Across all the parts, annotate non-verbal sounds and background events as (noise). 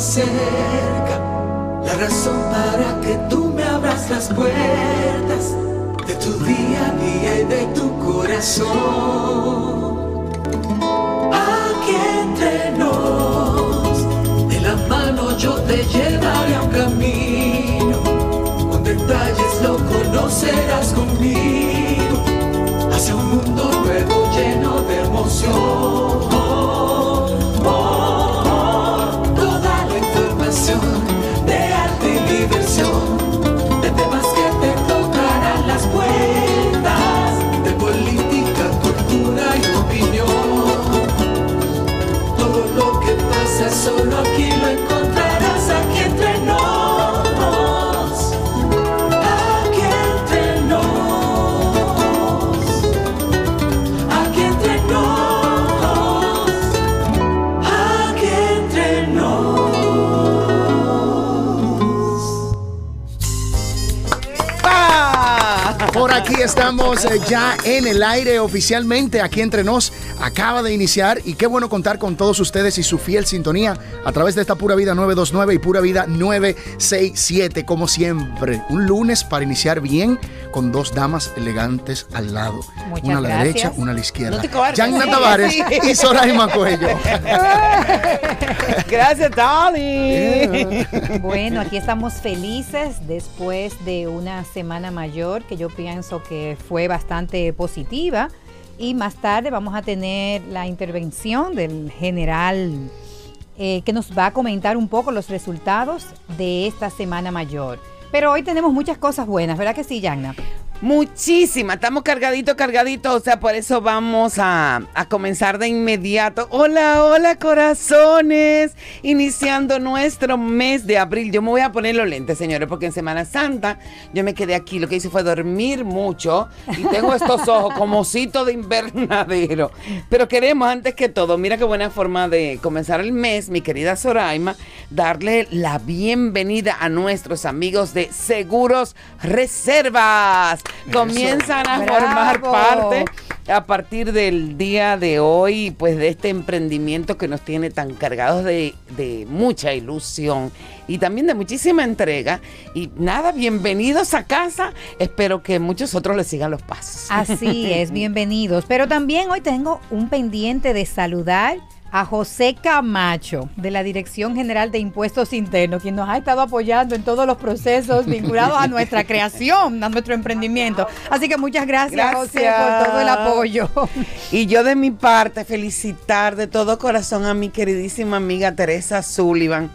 motivo para que estemos más cerca, la razón para que tú me abras las puertas de tu día a día y de tu corazón. Aquí entre nos, de la mano yo te llevaré a un camino, con detalles lo conocerás conmigo, hacia un mundo nuevo estamos eh, ya en el aire oficialmente, aquí entre nos. Acaba de iniciar y qué bueno contar con todos ustedes y su fiel sintonía a través de esta Pura Vida 929 y Pura Vida 967, como siempre. Un lunes para iniciar bien con dos damas elegantes al lado. Muchas una a la gracias. derecha, una a la izquierda. No. Yanna Sí, Tavares sí. y Soraima Cuello. (laughs) Gracias, Tony. Bueno, aquí estamos felices después de una semana mayor que yo pienso que fue bastante positiva. Y más tarde vamos a tener la intervención del general eh, que nos va a comentar un poco los resultados de esta semana mayor. Pero hoy tenemos muchas cosas buenas, ¿verdad que sí, Yagna? Muchísimas, estamos cargaditos, cargaditos, o sea, por eso vamos a, a comenzar de inmediato. Hola, hola corazones, iniciando nuestro mes de abril. Yo me voy a poner los lentes, señores, porque en Semana Santa yo me quedé aquí, lo que hice fue dormir mucho y tengo estos ojos como osito de invernadero. Pero queremos antes que todo, mira qué buena forma de comenzar el mes, mi querida Soraima, darle la bienvenida a nuestros amigos de Seguros Reservas. Comienzan a Bravo. formar parte a partir del día de hoy, pues de este emprendimiento que nos tiene tan cargados de, de mucha ilusión y también de muchísima entrega. Y nada, bienvenidos a casa. Espero que muchos otros les sigan los pasos. Así es, (laughs) bienvenidos. Pero también hoy tengo un pendiente de saludar a José Camacho, de la Dirección General de Impuestos Internos, quien nos ha estado apoyando en todos los procesos vinculados a nuestra creación, a nuestro emprendimiento. Así que muchas gracias, José, por todo el apoyo. Y yo de mi parte felicitar de todo corazón a mi queridísima amiga Teresa Sullivan.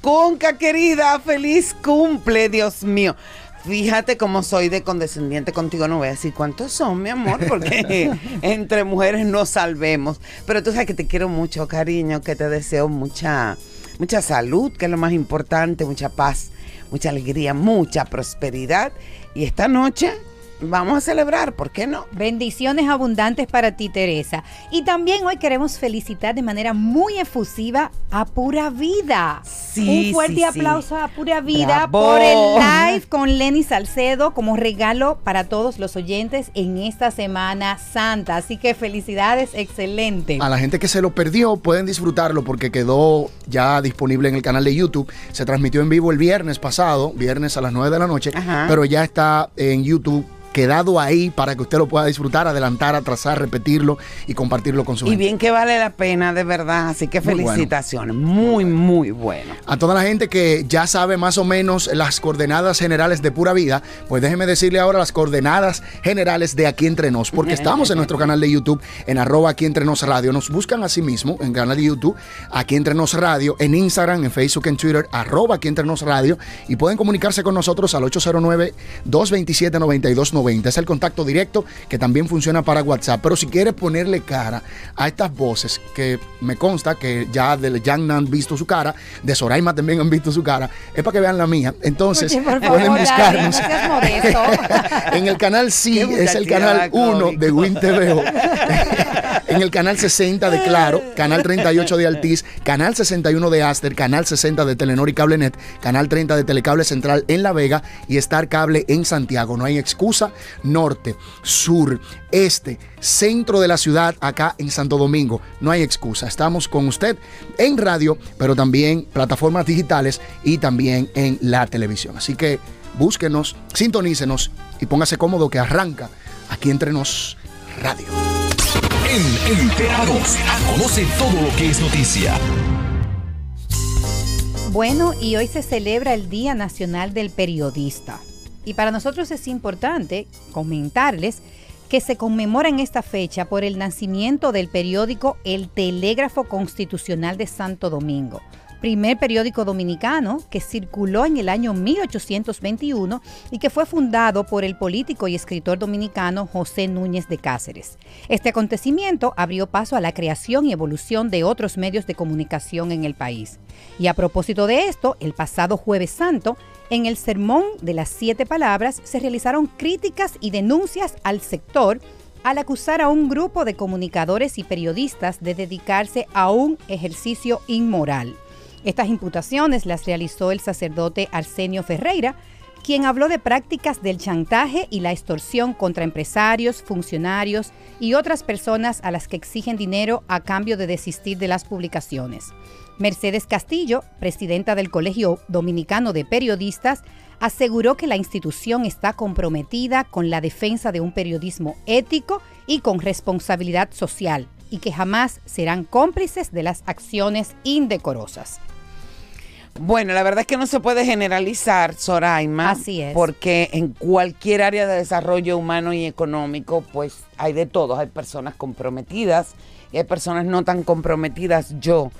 Conca querida, feliz cumple, Dios mío. Fíjate cómo soy de condescendiente contigo, no voy a decir cuántos son, mi amor, porque (laughs) entre mujeres nos salvemos. Pero tú sabes que te quiero mucho, cariño, que te deseo mucha, mucha salud, que es lo más importante, mucha paz, mucha alegría, mucha prosperidad. Y esta noche vamos a celebrar, ¿por qué no? Bendiciones abundantes para ti, Teresa. Y también hoy queremos felicitar de manera muy efusiva a Pura Vida. Sí, Un fuerte sí, sí. aplauso a Pura Vida Bravo. por el live con Lenny Salcedo como regalo para todos los oyentes en esta Semana Santa. Así que felicidades, excelente. A la gente que se lo perdió pueden disfrutarlo porque quedó ya disponible en el canal de YouTube. Se transmitió en vivo el viernes pasado, viernes a las 9 de la noche, Ajá. pero ya está en YouTube quedado ahí para que usted lo pueda disfrutar, adelantar, atrasar, repetirlo y compartirlo con su Y gente. bien que vale la pena, de verdad. Así que Muy bueno. felicitaciones. Muy, muy bueno. A toda la gente que ya sabe más o menos las coordenadas generales de Pura Vida, pues déjeme decirle ahora las coordenadas generales de Aquí Entre Nos, porque (laughs) estamos en nuestro canal de YouTube, en arroba Aquí Entre Nos Radio. Nos buscan así mismo en canal de YouTube, Aquí Entre Nos Radio, en Instagram, en Facebook, en Twitter, arroba Aquí Entre Nos Radio, y pueden comunicarse con nosotros al 809-227-9290. Es el contacto directo que también funciona para WhatsApp. Pero si quiere ponerle cara a estas voces, que me consta que ya de Yang han visto su cara, de Soraima también han visto su cara, es para que vean la mía. Entonces, pueden buscarnos (laughs) en el canal Sí, es el canal 1 cómico. de Win TVO. (laughs) en el canal 60 de Claro, canal 38 de Altiz, canal 61 de Aster, canal 60 de Telenor y Cablenet, canal 30 de Telecable Central en La Vega y Star Cable en Santiago. No hay excusa. Norte, sur, este, centro de la ciudad, acá en Santo Domingo. No hay excusa. Estamos con usted en radio, pero también plataformas digitales y también en la televisión. Así que búsquenos, sintonícenos y póngase cómodo que arranca aquí entre nos radio. En Enterados, conoce todo lo que es noticia. Bueno, y hoy se celebra el Día Nacional del Periodista. Y para nosotros es importante comentarles que se conmemora en esta fecha por el nacimiento del periódico El Telégrafo Constitucional de Santo Domingo, primer periódico dominicano que circuló en el año 1821 y que fue fundado por el político y escritor dominicano José Núñez de Cáceres. Este acontecimiento abrió paso a la creación y evolución de otros medios de comunicación en el país. Y a propósito de esto, el pasado jueves santo, en el Sermón de las Siete Palabras se realizaron críticas y denuncias al sector al acusar a un grupo de comunicadores y periodistas de dedicarse a un ejercicio inmoral. Estas imputaciones las realizó el sacerdote Arsenio Ferreira, quien habló de prácticas del chantaje y la extorsión contra empresarios, funcionarios y otras personas a las que exigen dinero a cambio de desistir de las publicaciones. Mercedes Castillo, presidenta del Colegio Dominicano de Periodistas, aseguró que la institución está comprometida con la defensa de un periodismo ético y con responsabilidad social y que jamás serán cómplices de las acciones indecorosas. Bueno, la verdad es que no se puede generalizar, Soraima. Así es. Porque en cualquier área de desarrollo humano y económico, pues hay de todos. Hay personas comprometidas y hay personas no tan comprometidas. Yo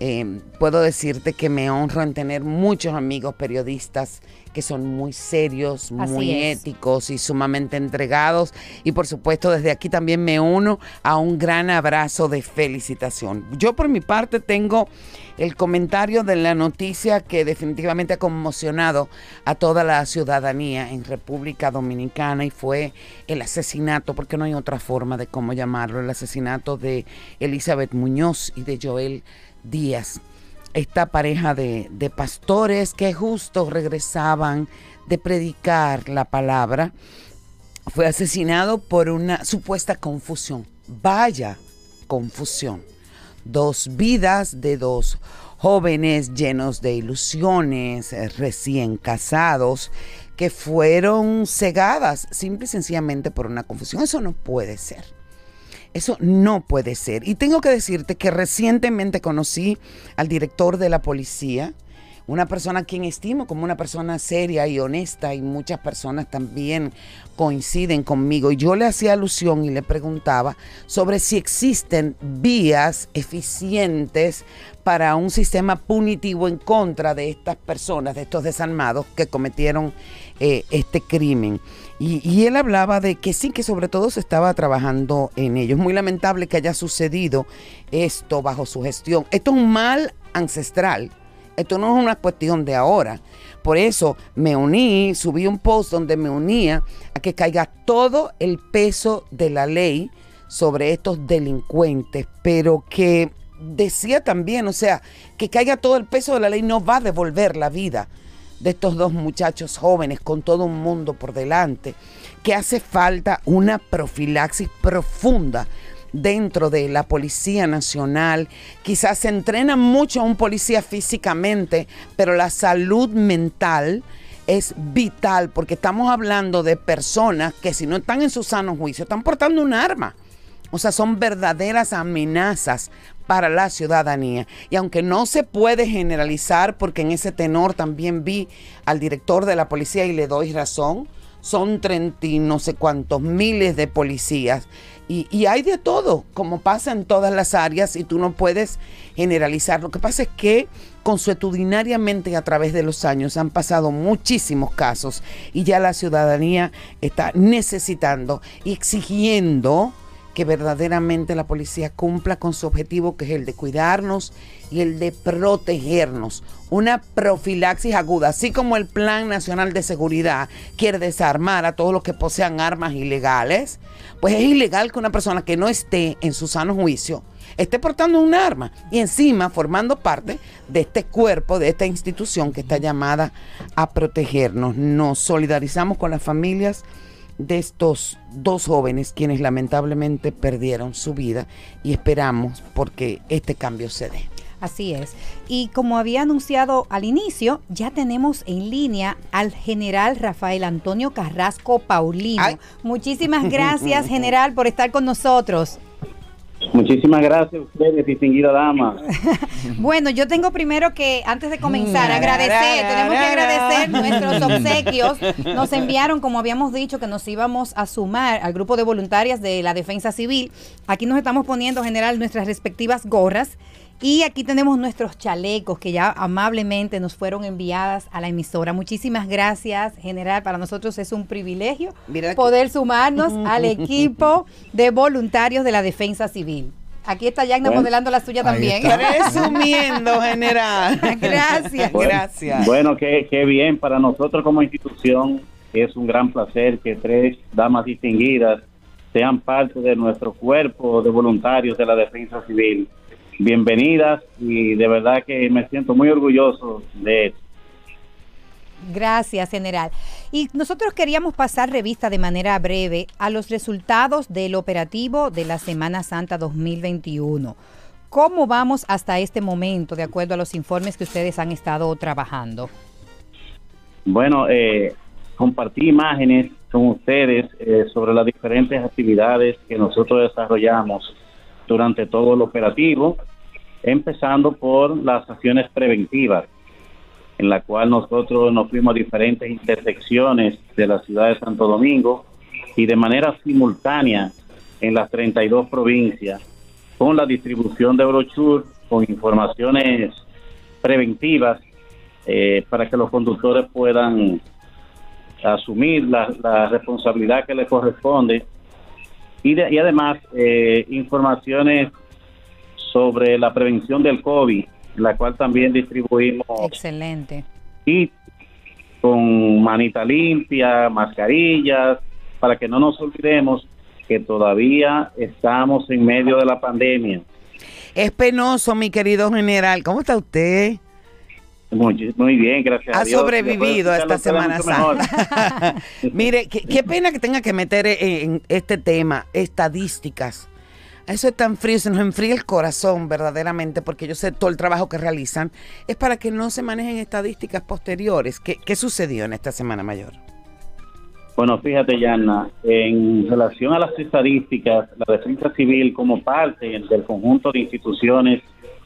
eh, puedo decirte que me honro en tener muchos amigos periodistas que son muy serios, muy éticos y sumamente entregados. Y por supuesto, desde aquí también me uno a un gran abrazo de felicitación. Yo por mi parte tengo el comentario de la noticia que definitivamente ha conmocionado a toda la ciudadanía en República Dominicana y fue el asesinato, porque no hay otra forma de cómo llamarlo, el asesinato de Elizabeth Muñoz y de Joel Díaz esta pareja de, pastores que justo regresaban de predicar la palabra, fue asesinado por una supuesta confusión. Vaya confusión. Dos vidas de dos jóvenes llenos de ilusiones, eh, recién casados, que fueron cegadas simple y sencillamente por una confusión. Eso no puede ser. Eso no puede ser. Y tengo que decirte que recientemente conocí al director de la policía, una persona a quien estimo como una persona seria y honesta y muchas personas también coinciden conmigo. Y yo le hacía alusión y le preguntaba sobre si existen vías eficientes para un sistema punitivo en contra de estas personas, de estos desarmados que cometieron eh, este crimen. Y, él hablaba de que sí, que sobre todo se estaba trabajando en ello. Es muy lamentable que haya sucedido esto bajo su gestión. Esto es un mal ancestral. Esto no es una cuestión de ahora. Por eso me uní, subí un post donde me unía a que caiga todo el peso de la ley sobre estos delincuentes, pero que decía también, o sea, que caiga todo el peso de la ley no va a devolver la vida de estos dos muchachos jóvenes con todo un mundo por delante, que hace falta una profilaxis profunda dentro de la Policía Nacional. Quizás se entrena mucho a un policía físicamente, pero la salud mental es vital porque estamos hablando de personas que si no están en su sano juicio, están portando un arma. O sea, son verdaderas amenazas para la ciudadanía. Y aunque no se puede generalizar, porque en ese tenor también vi al director de la policía y le doy razón, son 30 y no sé cuántos miles de policías. Y, hay de todo, como pasa en todas las áreas, y tú no puedes generalizar. Lo que pasa es que consuetudinariamente a través de los años han pasado muchísimos casos y ya la ciudadanía está necesitando y exigiendo que verdaderamente la policía cumpla con su objetivo, que es el de cuidarnos y el de protegernos. Una profilaxis aguda, así como el Plan Nacional de Seguridad quiere desarmar a todos los que posean armas ilegales, pues es ilegal que una persona que no esté en su sano juicio esté portando un arma y encima formando parte de este cuerpo, de esta institución que está llamada a protegernos. Nos solidarizamos con las familias de estos dos jóvenes quienes lamentablemente perdieron su vida y esperamos porque este cambio se dé. Así es. Y como había anunciado al inicio, ya tenemos en línea al general Rafael Antonio Carrasco Paulino. Muchísimas (laughs) gracias, general, por estar con nosotros. Muchísimas gracias a ustedes, distinguida dama. (laughs) bueno, yo tengo primero que, antes de comenzar, agradecer, tenemos que agradecer nuestros obsequios. Nos enviaron, como habíamos dicho, que nos íbamos a sumar al grupo de voluntarias de la Defensa Civil. Aquí nos estamos poniendo, general, nuestras respectivas gorras y aquí tenemos nuestros chalecos que ya amablemente nos fueron enviadas a la emisora. Muchísimas gracias, general. Para nosotros es un privilegio poder sumarnos (laughs) al equipo de voluntarios de la Defensa Civil. Aquí está Yagna modelando la suya también. Resumiendo, general. (laughs) gracias. gracias. Bueno, qué, qué bien. Para nosotros como institución es un gran placer que tres damas distinguidas sean parte de nuestro cuerpo de voluntarios de la Defensa Civil bienvenidas y de verdad que me siento muy orgulloso de eso. Gracias, general. Y nosotros queríamos pasar revista de manera breve a los resultados del operativo de la Semana Santa 2021. ¿Cómo vamos hasta este momento, de acuerdo a los informes que ustedes han estado trabajando? Bueno, eh, compartí imágenes con ustedes eh, sobre las diferentes actividades que nosotros desarrollamos durante todo el operativo, empezando por las acciones preventivas, en la cual nosotros nos fuimos a diferentes intersecciones de la ciudad de Santo Domingo y de manera simultánea en las 32 provincias, con la distribución de brochures con informaciones preventivas eh, para que los conductores puedan asumir la, responsabilidad que les corresponde. Y, además eh, informaciones sobre la prevención del COVID, la cual también distribuimos. Excelente. Y con manita limpia, mascarillas, para que no nos olvidemos que todavía estamos en medio de la pandemia. Es penoso, mi querido general. ¿Cómo está usted? Muy, bien, gracias ha sobrevivido a esta Semana Santa. (laughs) Mire, qué, pena que tenga que meter en este tema estadísticas. Eso es tan frío, se nos enfría el corazón verdaderamente, porque yo sé todo el trabajo que realizan. Es para que no se manejen estadísticas posteriores. ¿Qué, qué sucedió en esta Semana Mayor? Bueno, fíjate, Yana, en relación a las estadísticas, la defensa civil como parte del conjunto de instituciones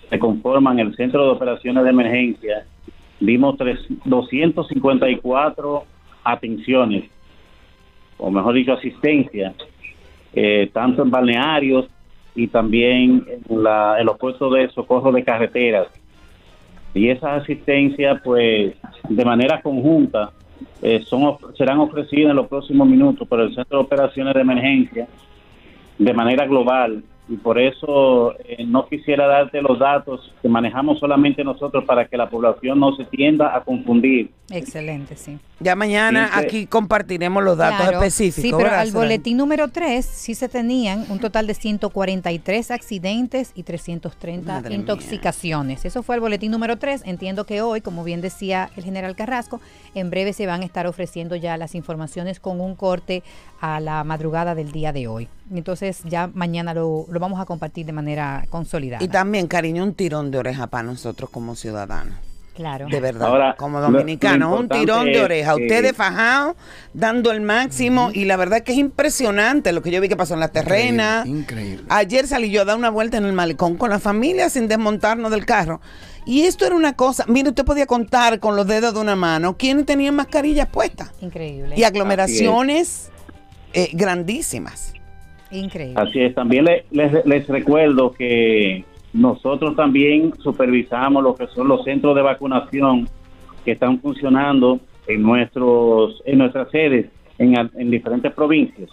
que conforman el Centro de Operaciones de Emergencia, dimos 254 atenciones, o mejor dicho, asistencia, eh, tanto en balnearios y también en, la, en los puestos de socorro de carreteras. Y esas asistencias, pues, de manera conjunta, eh, son, serán ofrecidas en los próximos minutos por el Centro de Operaciones de Emergencia de manera global y por eso eh, no quisiera darte los datos que manejamos solamente nosotros para que la población no se tienda a confundir. Excelente, sí. Ya mañana aquí compartiremos los datos específicos. Sí, pero al boletín número 3 sí se tenían un total de 143 accidentes y 330 intoxicaciones. Eso fue el boletín número 3. Entiendo que hoy, como bien decía el general Carrasco, en breve se van a estar ofreciendo ya las informaciones con un corte a la madrugada del día de hoy. Entonces ya mañana lo, lo vamos a compartir de manera consolidada. Y también, cariño, un tirón de oreja para nosotros como ciudadanos. Claro. De verdad, como dominicano, un tirón de oreja. Ustedes fajado, dando el máximo, y la verdad que es impresionante lo que yo vi que pasó en la terrena. Increíble. Ayer salí yo a dar una vuelta en el malecón con la familia sin desmontarnos del carro. Y esto era una cosa, mire, usted podía contar con los dedos de una mano quiénes tenían mascarillas puestas. Increíble. Y aglomeraciones eh, grandísimas. Increíble. Así es, también les, recuerdo que nosotros también supervisamos lo que son los centros de vacunación que están funcionando en nuestros en nuestras sedes en, en diferentes provincias.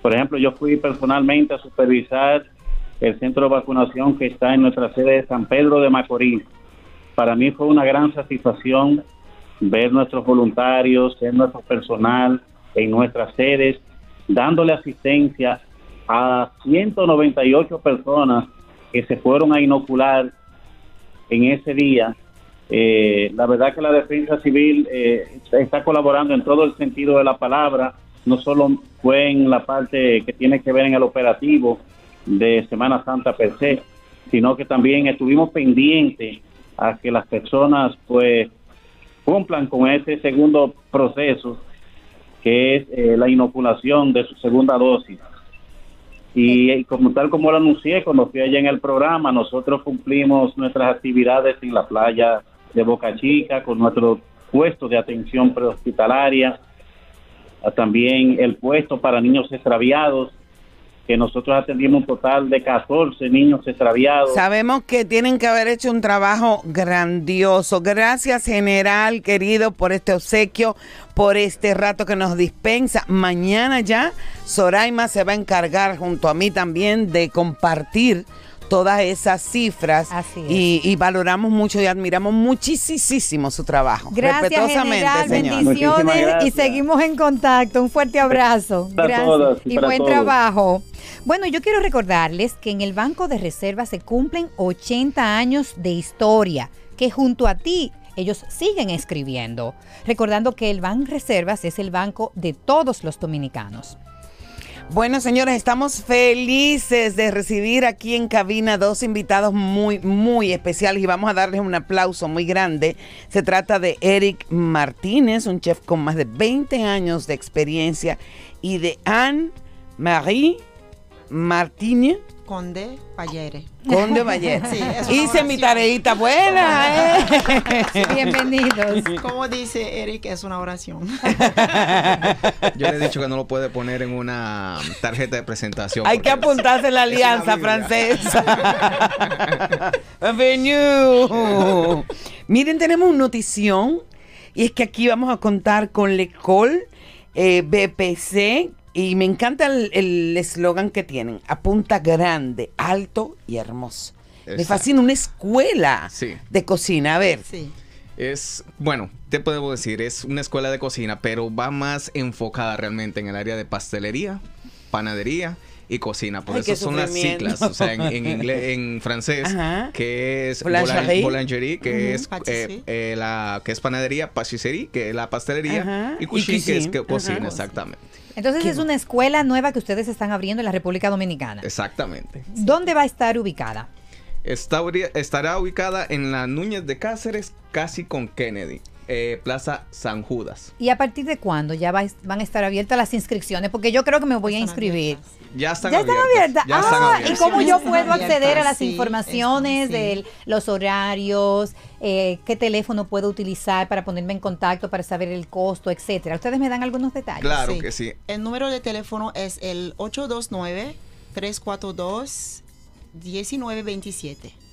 Por ejemplo, yo fui personalmente a supervisar el centro de vacunación que está en nuestra sede de San Pedro de Macorís. Para mí fue una gran satisfacción ver nuestros voluntarios, ver nuestro personal en nuestras sedes, dándole asistencia a 198 personas que se fueron a inocular en ese día. Eh, la verdad que la defensa civil eh, está colaborando en todo el sentido de la palabra, no solo fue en la parte que tiene que ver en el operativo de Semana Santa per se, sino que también estuvimos pendientes a que las personas pues cumplan con ese segundo proceso que es eh, la inoculación de su segunda dosis. Y, como tal como lo anuncié cuando fui allá en el programa, nosotros cumplimos nuestras actividades en la playa de Boca Chica con nuestro puesto de atención prehospitalaria, también el puesto para niños extraviados que nosotros atendimos un total de 14 niños extraviados. Sabemos que tienen que haber hecho un trabajo grandioso. Gracias, general, querido, por este obsequio, por este rato que nos dispensa. Mañana ya Soraima se va a encargar junto a mí también de compartir todas esas cifras y, valoramos mucho y admiramos muchísimo su trabajo. Gracias, general, bendiciones y seguimos en contacto. Un fuerte abrazo. Gracias y buen trabajo. Bueno, yo quiero recordarles que en el Banco de Reservas se cumplen 80 años de historia, que junto a ti ellos siguen escribiendo, recordando que el Banco Reservas es el banco de todos los dominicanos. Bueno, señores, estamos felices de recibir aquí en cabina dos invitados muy, muy especiales y vamos a darles un aplauso muy grande. Se trata de Eric Martínez, un chef con más de 20 años de experiencia, y de Anne-Marie Martínez Conde Payere. Conde Payere. (laughs) Sí, Hice mi tareita buena. ¿eh? Bienvenidos. (laughs) Como dice Eric, es una oración. (laughs) Yo le he dicho que no lo puede poner en una tarjeta de presentación. Hay que apuntarse la alianza francesa. Bienvenido. Miren, tenemos una notición. Y es que aquí vamos a contar con Lecol eh, BPC y me encanta el eslogan que tienen. Apunta grande, alto y hermoso. Me fascina una escuela de cocina. A ver. Sí. Es, bueno, te puedo decir, es una escuela de cocina, pero va más enfocada realmente en el área de pastelería, panadería y cocina. Por eso son las siglas, o sea, en, inglés, en francés, que es boulangerie, que es eh, eh, la que es panadería, patisserie, que es la pastelería, y cuisine, que es cocina, exactamente. Entonces es una escuela nueva que ustedes están abriendo en la República Dominicana. Exactamente. ¿Dónde va a estar ubicada? Está, estará ubicada en la Núñez de Cáceres, casi con Kennedy. Eh, Plaza San Judas. ¿Y a partir de cuándo ya van a estar abiertas las inscripciones? Porque yo creo que me voy a inscribir. Ya están abiertas. ah, ¿y cómo yo puedo acceder a las informaciones de los horarios? Eh, ¿Qué teléfono puedo utilizar para ponerme en contacto, para saber el costo, etcétera? ¿Ustedes me dan algunos detalles? Claro que sí. El número de teléfono es el 829 342 1927.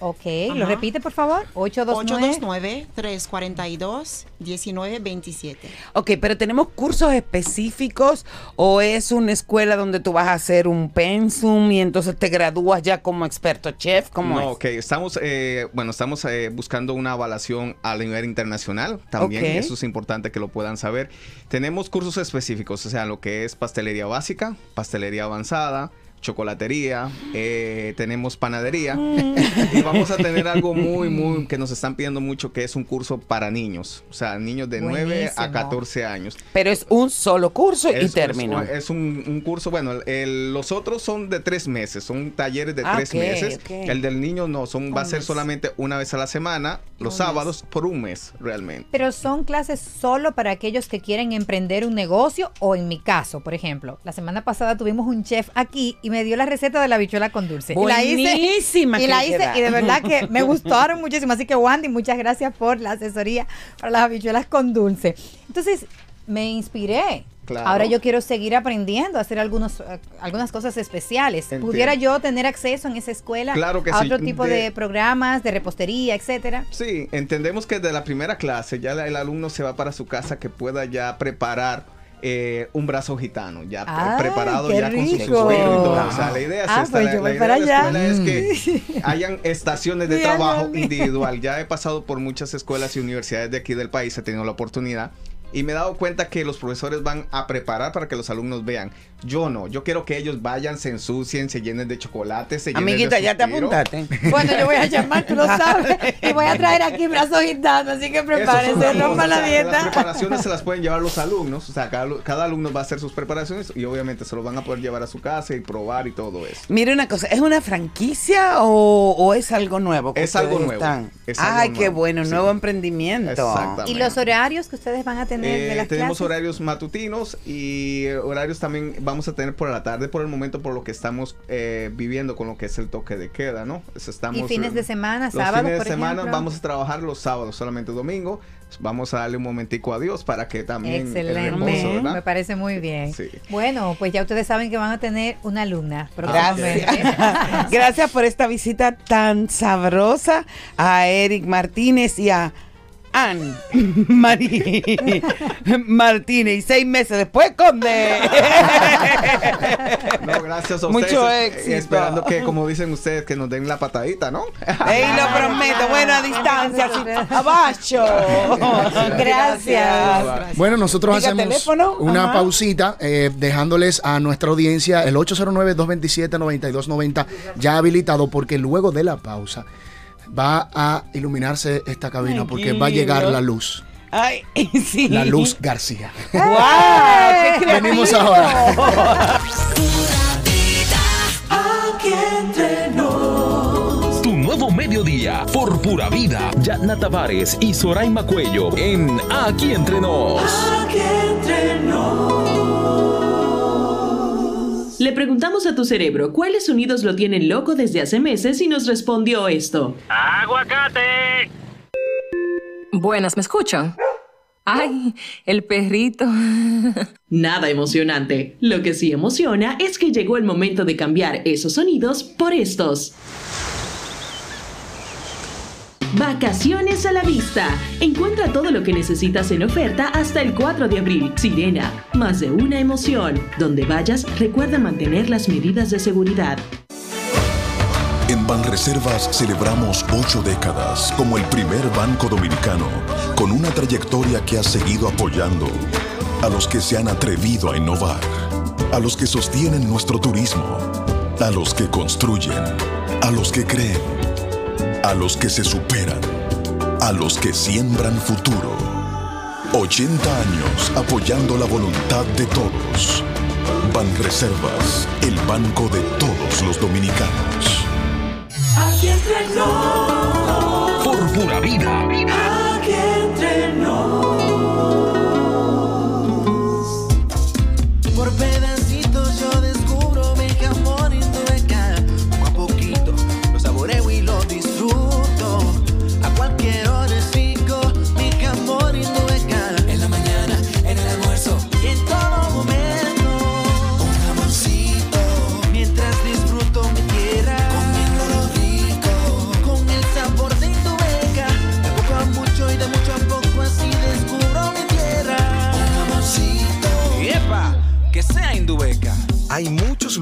Ok, ¿lo repite por favor? 829-342-1927. Ok, pero ¿tenemos cursos específicos o es una escuela donde tú vas a hacer un pensum y entonces te gradúas ya como experto chef? ¿Cómo no, ok, estamos, eh, bueno, estamos eh, buscando una evaluación a nivel internacional también, eso es importante que lo puedan saber. Tenemos cursos específicos, o sea, lo que es pastelería básica, pastelería avanzada, chocolatería, eh, tenemos panadería mm. y vamos a tener algo muy, muy (laughs) que nos están pidiendo mucho que es un curso para niños, o sea, niños de 9 a 14 años. Pero es un solo curso y término. Es, un, curso, bueno, los otros son de tres meses, son talleres de tres meses. El del niño no, son va a ser solamente una vez a la semana, los sábados, por un mes realmente. Pero son clases solo para aquellos que quieren emprender un negocio o en mi caso, por ejemplo, la semana pasada tuvimos un chef aquí y me dio la receta de la bichuela con dulce. Buenísima. Y la hice, y, la hice y de verdad que me gustaron muchísimo. Así que Wandy, muchas gracias por la asesoría para las habichuelas con dulce. Entonces, me inspiré. Ahora yo quiero seguir aprendiendo, a hacer algunos, eh, algunas cosas especiales. ¿Pudiera yo tener acceso en esa escuela claro que a otro tipo de, programas, de repostería, etcétera? Sí, entendemos que de la primera clase ya el alumno se va para su casa que pueda ya preparar eh, un brazo gitano, ya Ay, preparado ya con su rico. suelo y todo. O sea, la idea es Ah, esta, pues la, yo la voy idea de la escuela es Mm. que (laughs) hayan estaciones de trabajo individual. Ya he pasado por muchas escuelas y universidades de aquí del país, he tenido la oportunidad. Y me he dado cuenta que los profesores van a preparar para que los alumnos vean. Yo no, yo quiero que ellos vayan, se ensucien, se llenen de chocolate, se llenen Amiguita, de ya te apuntaste. (laughs) Bueno, yo voy a llamar, tú lo (laughs) sabes. Y voy a traer aquí brazos gitanos, así que prepárense, son rompa cosas, la dieta. Las preparaciones se las pueden llevar los alumnos, o sea, cada, cada alumno va a hacer sus preparaciones y obviamente se los van a poder llevar a su casa y probar y todo eso. Mire una cosa, ¿es una franquicia o, o es algo nuevo? que Es algo nuevo, es algo Ay, qué bueno, sí. nuevo emprendimiento. Exactamente. ¿Y los horarios que ustedes van a tener Eh, las tenemos clases? horarios matutinos y eh, horarios también vamos a tener por la tarde por el momento por lo que estamos eh, viviendo con lo que es el toque de queda, ¿no? Estamos, ¿Y fines de semana, los sábados, fines de por semana ejemplo? vamos a trabajar los sábados, solamente domingo. Vamos a darle un momentico a Dios para que también el Excelente, reposo, ¿verdad? me parece muy bien. Sí. Bueno, pues ya ustedes saben que van a tener una alumna Gracias. (laughs) Gracias por esta visita tan sabrosa a Eric Martínez y a Ann (laughs) Marí Martínez. Y seis meses después, Conde. No, gracias a Mucho éxito. Esperando que, como dicen ustedes, que nos den la patadita, ¿no? Ey, lo prometo. Buena distancia. así, abajo. Gracias. Bueno, nosotros Diga hacemos teléfono. una Ajá. pausita eh, dejándoles a nuestra audiencia el 809-227-9290 ya habilitado porque luego de la pausa va a iluminarse esta cabina porque va a llegar la luz. Ay, (laughs) sí. La luz García. ¡Wow! ¡Qué Venimos creativo! ahora. Aquí entre nos. Tu nuevo mediodía por pura vida. Yatna Tavares y Soraima Cuello en Aquí Entre Nos. Aquí entre nos. Le preguntamos a tu cerebro cuáles sonidos lo tienen loco desde hace meses y nos respondió esto. ¡Aguacate! Buenas, ¿me escuchan? Ay, el perrito. (laughs) Nada emocionante. Lo que sí emociona es que llegó el momento de cambiar esos sonidos por estos. Vacaciones a la vista. Encuentra todo lo que necesitas en oferta hasta el 4 de abril. Sirena, más de una emoción. Donde vayas, recuerda mantener las medidas de seguridad. En Banreservas celebramos ocho décadas como el primer banco dominicano con una trayectoria que ha seguido apoyando a los que se han atrevido a innovar, a los que sostienen nuestro turismo, a los que construyen, a los que creen, a los que se superan, a los que siembran futuro. 80 años apoyando la voluntad de todos. Banreservas, el banco de todos los dominicanos. Aquí.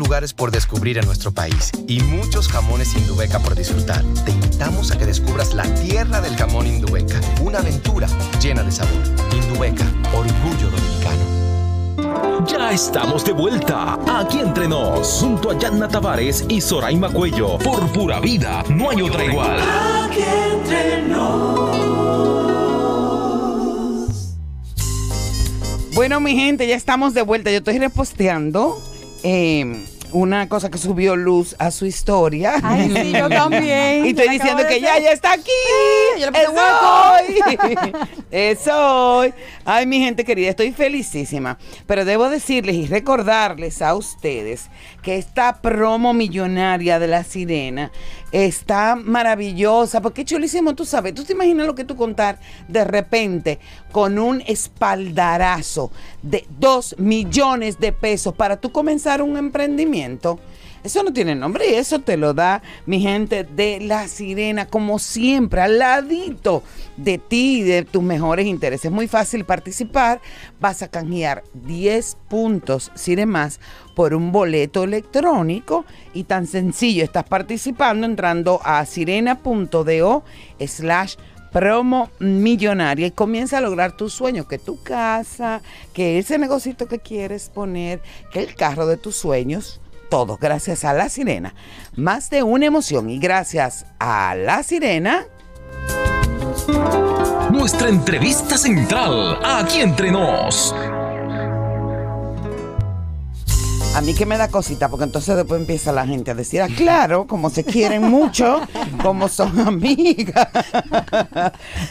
Lugares por descubrir en nuestro país y muchos jamones Indubeca por disfrutar. Te invitamos a que descubras la tierra del jamón Indubeca, una aventura llena de sabor. Indubeca, orgullo dominicano. Ya estamos de vuelta. Aquí Entre Nos. Junto a Yatna Tavares y Soraima Cuello. Por pura vida. No hay otra igual. Aquí entre nos. Bueno, mi gente, ya estamos de vuelta. Yo estoy reposteando eh, una cosa que subió Luz a su historia. Ay, sí, yo (laughs) también. y estoy Yo diciendo que ya, ya está aquí. yo le puse es hoy. (laughs) es hoy. Ay, mi gente querida, estoy felicísima. Pero debo decirles y recordarles a ustedes que esta promo millonaria de la sirena está maravillosa. Porque chulísimo, tú sabes. Tú te imaginas lo que tú contar de repente con un espaldarazo de 2 millones de pesos para tú comenzar un emprendimiento. Eso no tiene nombre y eso te lo da mi gente de La Sirena, como siempre, al ladito de ti y de tus mejores intereses. Muy fácil participar. Vas a canjear 10 puntos Siremas por un boleto electrónico y tan sencillo, estás participando entrando a sirena.do slash promo millonaria y comienza a lograr tus sueños, que tu casa, que ese negocito que quieres poner, que el carro de tus sueños, todo gracias a La Sirena. Más de una emoción y gracias a La Sirena. Nuestra entrevista central, aquí entre nos. A mí que me da cosita, porque entonces después empieza la gente a decir, ah, claro, como se quieren mucho, como son (laughs) amigas.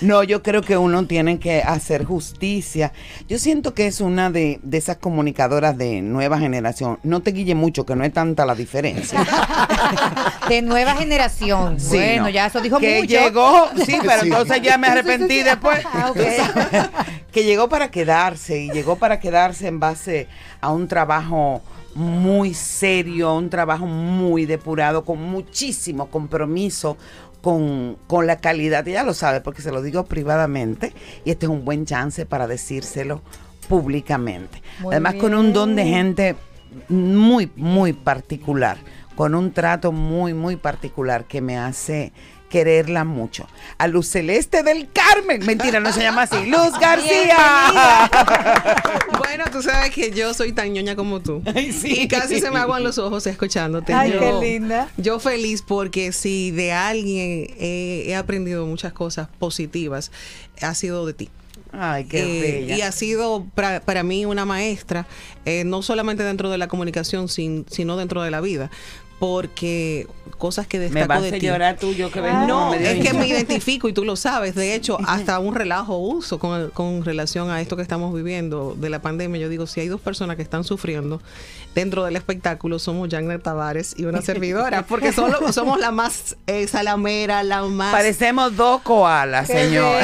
no, yo creo que uno tiene que hacer justicia. Yo siento que es una de, de esas comunicadoras de nueva generación. No te guille mucho, que no es tanta la diferencia. (laughs) De nueva generación. Sí, bueno, no. ya eso dijo que mucho. llegó, sí, (laughs) pero Sí. entonces ya me arrepentí después. Ah, que llegó para quedarse y llegó para quedarse en base a un trabajo muy serio, un trabajo muy depurado, con muchísimo compromiso con, con la calidad. Ella lo sabe porque se lo digo privadamente y este es un buen chance para decírselo públicamente. Muy Además con un don de gente muy, muy particular, con un trato muy, muy particular que me hace quererla mucho. A Luz Celeste del Carmen, mentira, no se llama así, (laughs) Luz García. (laughs) Bueno, tú sabes que yo soy tan ñoña como tú. Y casi se me aguan los ojos escuchándote. Ay, Yo- qué linda. Yo feliz porque si de alguien he, he aprendido muchas cosas positivas, ha sido de ti. Ay, qué Eh, bella. y ha sido para, para mí una maestra, eh, no solamente dentro de la comunicación, sin- sino dentro de la vida. Porque cosas que destaco vas de ti. llorar tú, yo que vengo No, es que me identifico y tú lo sabes. De hecho, (laughs) hasta un relajo uso con, con relación a esto que estamos viviendo de la pandemia. Yo digo, si hay dos personas que están sufriendo dentro del espectáculo, somos Jagner Tavares y una servidora. Porque solo, (laughs) somos la más eh, salamera, la más... Parecemos dos koalas, señor.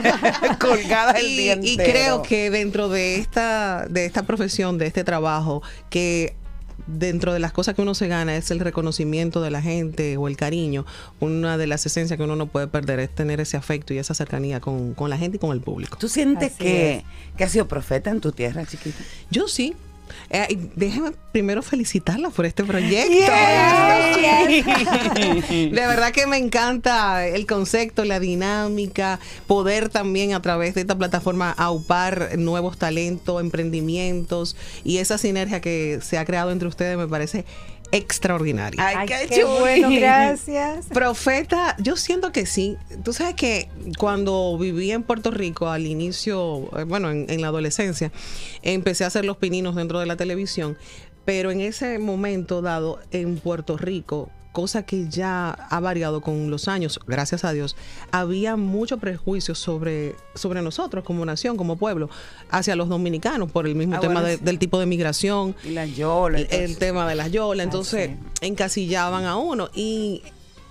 (laughs) Colgadas el y, día y entero. creo que dentro de esta, de esta profesión, de este trabajo, que dentro de las cosas que uno se gana es el reconocimiento de la gente o el cariño. Una de las esencias que uno no puede perder es tener ese afecto y esa cercanía con, con la gente y con el público. ¿Tú sientes que, es. que has sido profeta en tu tierra, chiquita? Yo sí. Eh, y déjame primero felicitarla por este proyecto. (laughs) De verdad que me encanta el concepto, la dinámica, poder también a través de esta plataforma aupar nuevos talentos, emprendimientos y esa sinergia que se ha creado entre ustedes me parece extraordinaria. Ay, qué, qué bueno, (laughs) gracias. Profeta, yo siento que sí. Tú sabes que cuando viví en Puerto Rico al inicio, eh, bueno, en, en la adolescencia, empecé a hacer los pininos dentro de la televisión, pero en ese momento dado en Puerto Rico, cosa que ya ha variado con los años, gracias a Dios, había mucho prejuicio sobre, sobre nosotros como nación, como pueblo, hacia los dominicanos por el mismo Ah, tema bueno, de- sí. del tipo de migración. Y la yola. El, el tema de las yolas. Ay, Entonces, encasillaban a uno. Y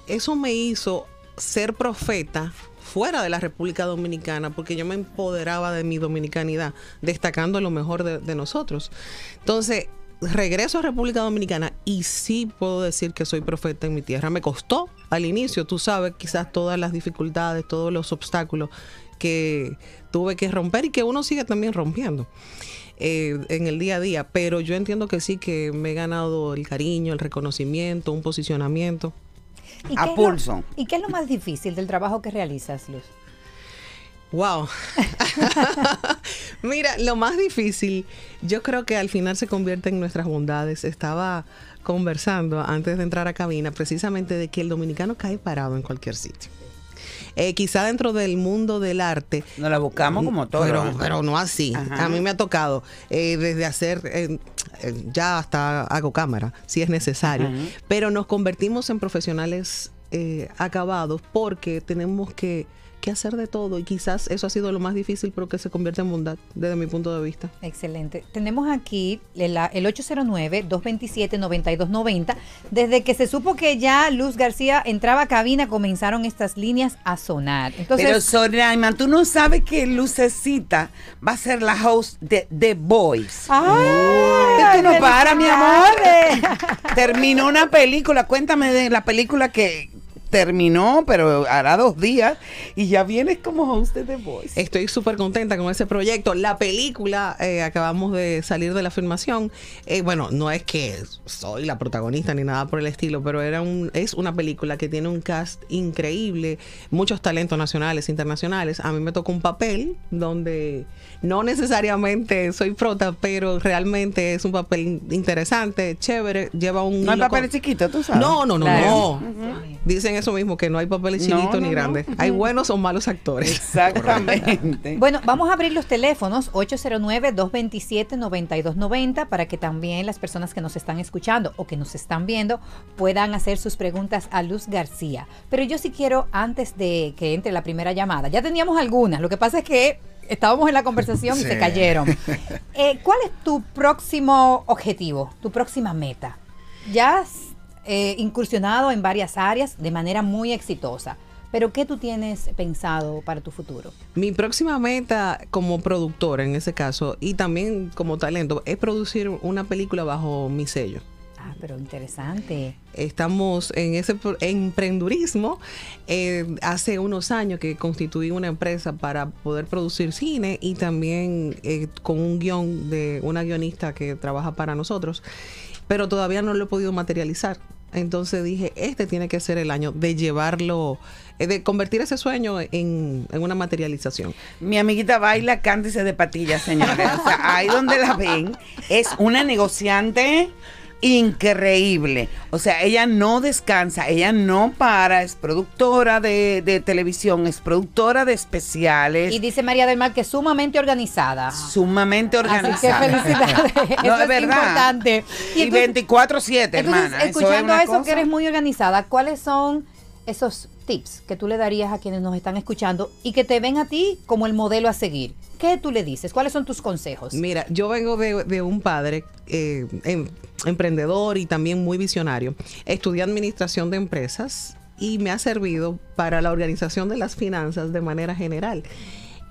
eso me hizo ser profeta fuera de la República Dominicana, porque yo me empoderaba de mi dominicanidad, destacando lo mejor de, de nosotros. Entonces, regreso a República Dominicana y sí puedo decir que soy profeta en mi tierra. Me costó al inicio, tú sabes, quizás todas las dificultades, todos los obstáculos que tuve que romper y que uno sigue también rompiendo eh, en el día a día, pero yo entiendo que sí que me he ganado el cariño, el reconocimiento, un posicionamiento. ¿Y qué es lo- ¿Y qué es lo más difícil del trabajo que realizas, Luz? Wow. (laughs) Mira, lo más difícil, yo creo que al final se convierte en nuestras bondades. Estaba conversando antes de entrar a cabina precisamente de que el dominicano cae parado en cualquier sitio. Eh, quizá dentro del mundo del arte. Nos la buscamos como todo. Pero, ¿eh? pero no así. Ajá. A mí me ha tocado eh, desde hacer, eh, ya hasta hago cámara, si es necesario. Ajá. Pero nos convertimos en profesionales acabados porque tenemos que que hacer de todo y quizás eso ha sido lo más difícil, pero que se convierte en bondad desde mi punto de vista. Excelente. Tenemos aquí el, el 809-227-9290. Desde que se supo que ya Luz García entraba a cabina, comenzaron estas líneas a sonar. Entonces, Pero Soraima, tú no sabes que Lucecita va a ser la host de The Voice. ¡Ay! tú no paras, mi amor. Terminó una película. Cuéntame de la película que terminó, pero hará dos días y ya vienes como host de The Voice. Estoy súper contenta con ese proyecto. La película, eh, acabamos de salir de la filmación. Eh, bueno, no es que soy la protagonista ni nada por el estilo, pero era un, es una película que tiene un cast increíble, muchos talentos nacionales, internacionales. A mí me tocó un papel donde no necesariamente soy prota, pero realmente es un papel interesante, chévere. Lleva un. No hay con- chiquitos, tú sabes. No, no, no, Claro. no. Ujú. Dicen eso mismo, que no hay papeles No, chiquitos no, ni no. grandes. Hay buenos o malos actores. Exactamente. (laughs) Bueno, vamos a abrir los teléfonos 809-227-9290 para que también las personas que nos están escuchando o que nos están viendo puedan hacer sus preguntas a Luz García. Pero yo sí quiero, antes de que entre la primera llamada, ya teníamos algunas, lo que pasa es que estábamos en la conversación y se cayeron. (laughs) Eh, ¿Cuál es tu próximo objetivo, tu próxima meta? Ya eh, incursionado en varias áreas de manera muy exitosa. Pero ¿qué tú tienes pensado para tu futuro? Mi próxima meta como productora en ese caso y también como talento es producir una película bajo mi sello. Ah, pero interesante. Estamos en ese emprendurismo. Eh, hace unos años que constituí una empresa para poder producir cine y también eh, con un guion de una guionista que trabaja para nosotros, pero todavía no lo he podido materializar. Entonces dije, este tiene que ser el año de llevarlo, eh, de convertir ese sueño en, en una materialización. Mi amiguita baila cándice de patillas, señores. O sea, ahí donde la ven, es una negociante increíble. O sea, ella no descansa, ella no para, es productora de, de televisión, es productora de especiales. Y dice María del Mar que es sumamente organizada. Sumamente Así que organizada. felicidades. (laughs) No, Eso es es verdad. importante. Y 24-7, Entonces, hermana. eso es escuchando eso, cosa. que eres muy organizada, ¿cuáles son esos tips que tú le darías a quienes nos están escuchando y que te ven a ti como el modelo a seguir? ¿Qué tú le dices? ¿Cuáles son tus consejos? Mira, yo vengo de, un padre eh, em- emprendedor y también muy visionario. Estudié administración de empresas y me ha servido para la organización de las finanzas de manera general.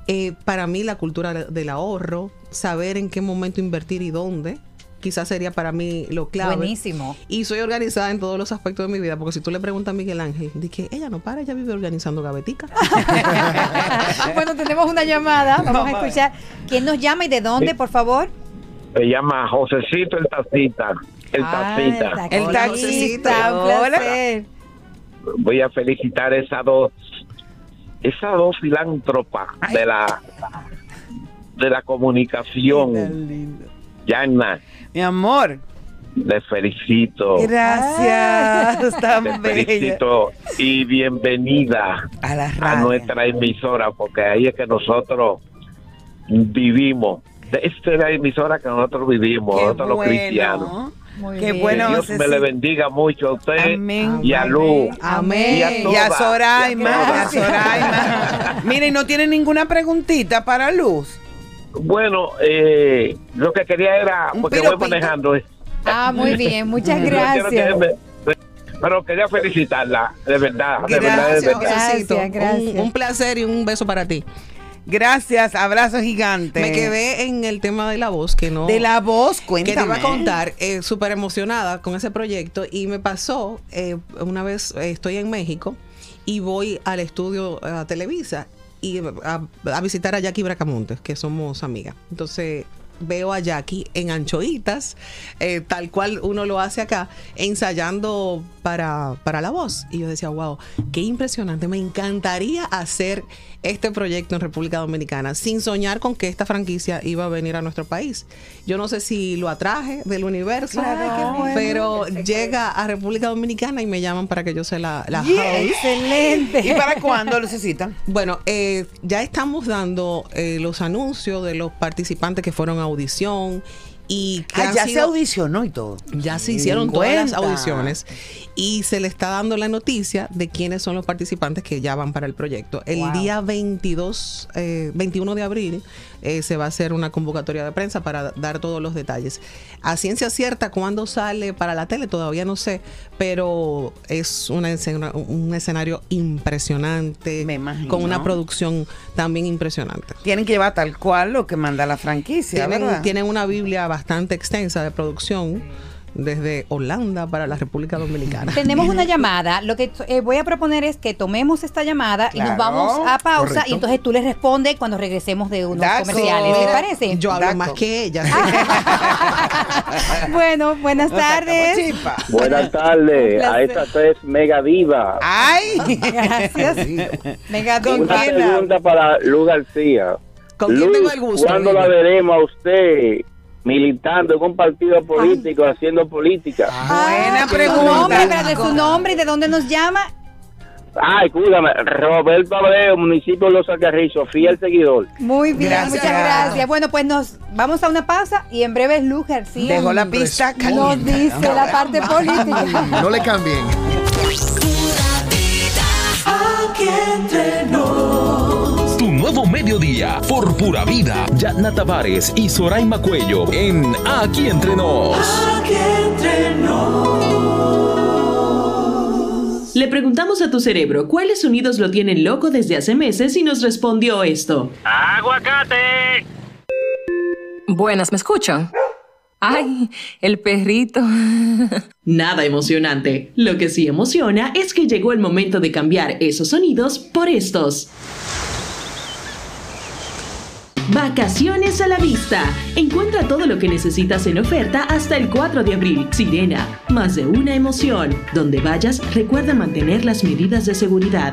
Eh, para mí la cultura del ahorro, saber en qué momento invertir y dónde, quizás sería para mí lo clave. Buenísimo. Y soy organizada en todos los aspectos de mi vida, porque si tú le preguntas a Miguel Ángel, que ella no para, ella vive organizando gavetica. (laughs) bueno, tenemos una llamada. Vamos a escuchar. ¿Quién nos llama y de dónde, por favor? Se llama Josecito el Tacita. El Ah, Tacita. El taxista, un placer. Voy a felicitar a esas dos, esas dos filántropas de la de la comunicación. Yana, Mi amor, le felicito. gracias. Tan Te bella. felicito y bienvenida a, la a nuestra emisora, porque ahí es que nosotros vivimos. Esta es la emisora que nosotros vivimos, Qué nosotros los cristianos. Qué bueno, Que Dios me le bendiga mucho a usted Amén. y a Luz. Amén. Y a, Y a todas, Soraima. y a y a todas. Soraima. (laughs) Miren, ¿no tiene ninguna preguntita para Luz? Bueno, eh, lo que quería era, porque voy manejando. Ah, muy (laughs) bien. Muchas gracias. pero quería felicitarla, de verdad. de verdad, de Gracias, verdad. Josecito. gracias. Un, un placer y un beso para ti. Gracias, abrazo gigante. Me quedé en el tema de la voz, que no. De la voz, Que te iba cuéntame. a contar, eh, súper emocionada con ese proyecto. Y me pasó, eh, una vez eh, estoy en México y voy al estudio a Televisa y a, visitar a Jackie Bracamontes, que somos amigas. Entonces veo a Jackie en anchoitas, eh, tal cual uno lo hace acá, ensayando para, para la voz. Y yo decía, wow, qué impresionante, me encantaría hacer este proyecto en República Dominicana, sin soñar con que esta franquicia iba a venir a nuestro país. Yo no sé si lo atraje del universo, Claro, qué bueno. pero llega a República Dominicana y me llaman para que yo sea la, la Yeah, host. excelente. ¿Y para cuándo lo necesitan? Bueno, eh, ya estamos dando eh, los anuncios de los participantes que fueron a audición y que Ah, han ya se audicionó y todo. ya se hicieron todas las audiciones y se le está dando la noticia de quiénes son los participantes que ya van para el proyecto. El Wow. día 22, eh, 21 de abril eh, se va a hacer una convocatoria de prensa para dar todos los detalles. A ciencia cierta, cuándo sale para la tele todavía no sé, pero es una escena- un escenario impresionante, con una producción también impresionante. Tienen que llevar tal cual lo que manda la franquicia, Tienen, ¿verdad? tienen una Biblia bastante extensa de producción desde Holanda para la República Dominicana. (laughs) Tenemos una llamada. Lo que eh, voy a proponer es que tomemos esta llamada y nos vamos a pausa Correcto. y entonces tú le respondes cuando regresemos de unos Daco. comerciales. ¿Te parece? yo hablo más que ella. (laughs) bueno, buenas tardes. Buenas tardes a estas tres mega divas. ¡Ay! Gracias. Mega Una pregunta para Luz García. ¿Con quién Luz, tengo el gusto, ¿Cuándo la veremos a usted militando en un partido político, haciendo política? Buena Su nombre, espérate, su nombre y de dónde nos llama. Ay, escúchame, Roberto Abreu, municipio de Los Alcarrizos, fiel seguidor. Muy bien, Gracias. muchas gracias. Bueno, pues nos vamos a una pausa y en breve Luz García Dejó la pista nos caliente. dice la parte política. No le cambien. Aquí entre nos. Tu nuevo mediodía por pura vida. Yatna Tavares y Soraima Cuello en Aquí Entre Nos. Aquí entre nos. Le preguntamos a tu cerebro cuáles sonidos lo tienen loco desde hace meses y nos respondió esto. ¡Aguacate! Buenas, ¿me escuchan? Ay, el perrito. (laughs) Nada emocionante. Lo que sí emociona es que llegó el momento de cambiar esos sonidos por estos. Vacaciones a la vista. Encuentra todo lo que necesitas en oferta hasta el 4 de abril. Sirena, más de una emoción. Donde vayas, recuerda mantener las medidas de seguridad.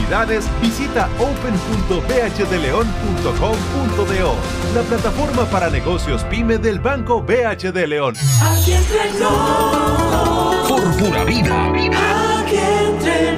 visita open.bhdeleon.com.do, la plataforma para negocios pyme del Banco BH de León. Aquí entre nos. Por pura vida. Aquí entre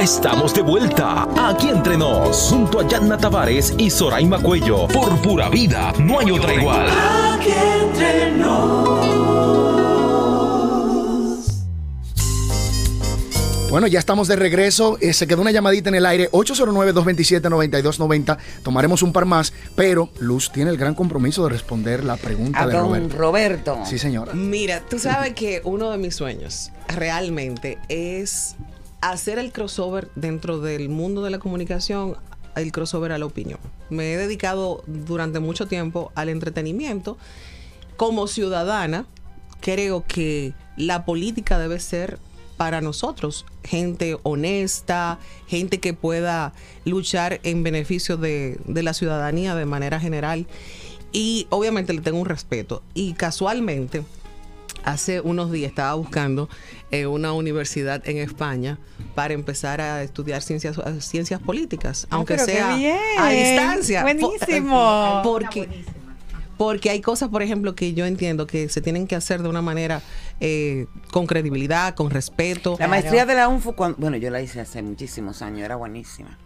estamos de vuelta. Aquí Entre Nos. Junto a Yatna Tavares y Soraima Cuello. Por pura vida. No hay otra igual. Aquí entre nos. Bueno, ya estamos de regreso. Eh, se quedó una llamadita en el aire. 809-227-9290. Tomaremos un par más. Pero Luz tiene el gran compromiso de responder la pregunta A de don Roberto. Roberto. Sí, señora. Mira, tú sabes que uno de mis sueños realmente es hacer el crossover dentro del mundo de la comunicación, el crossover a la opinión. Me he dedicado durante mucho tiempo al entretenimiento. Como ciudadana, creo que la política debe ser para nosotros, gente honesta, gente que pueda luchar en beneficio de, la ciudadanía de manera general. Y obviamente le tengo un respeto. Y casualmente, hace unos días estaba buscando eh, una universidad en España para empezar a estudiar ciencias, ciencias políticas, Ah, aunque pero qué sea bien. a distancia. Buenísimo. (laughs) Po- Porque, porque hay cosas, por ejemplo, que yo entiendo que se tienen que hacer de una manera eh, con credibilidad, con respeto. La maestría de la UNFU, cuando- bueno, yo la hice hace muchísimos años, era buenísima.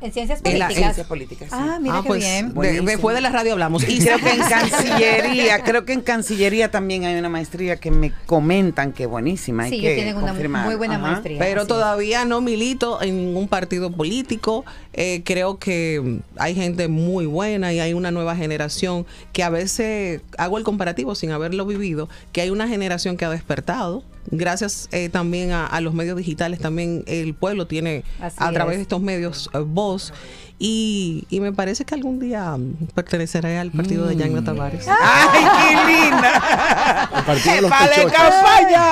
En ciencias En la- políticas. en Ciencias políticas, sí. Ah, mira Ah, qué pues, bien. de- después de la radio hablamos. Y (laughs) creo que en Cancillería, creo que en Cancillería también hay una maestría que me comentan que buenísima. Hay Sí, que tienen una confirmar. muy buena Ajá. maestría. Pero todavía no milito en ningún partido político. Eh, creo que hay gente muy buena y hay una nueva generación que a veces hago el comparativo sin haberlo vivido, que hay una generación que ha despertado. Gracias eh, también a, a los medios digitales, también el pueblo tiene Así a través es. de estos medios eh, voz. Y, y me parece que algún día mm, perteneceré al partido de Yagna Tavares. (laughs) ¡Ay, qué linda! El partido de los ¡Vale, pechochos. campaña!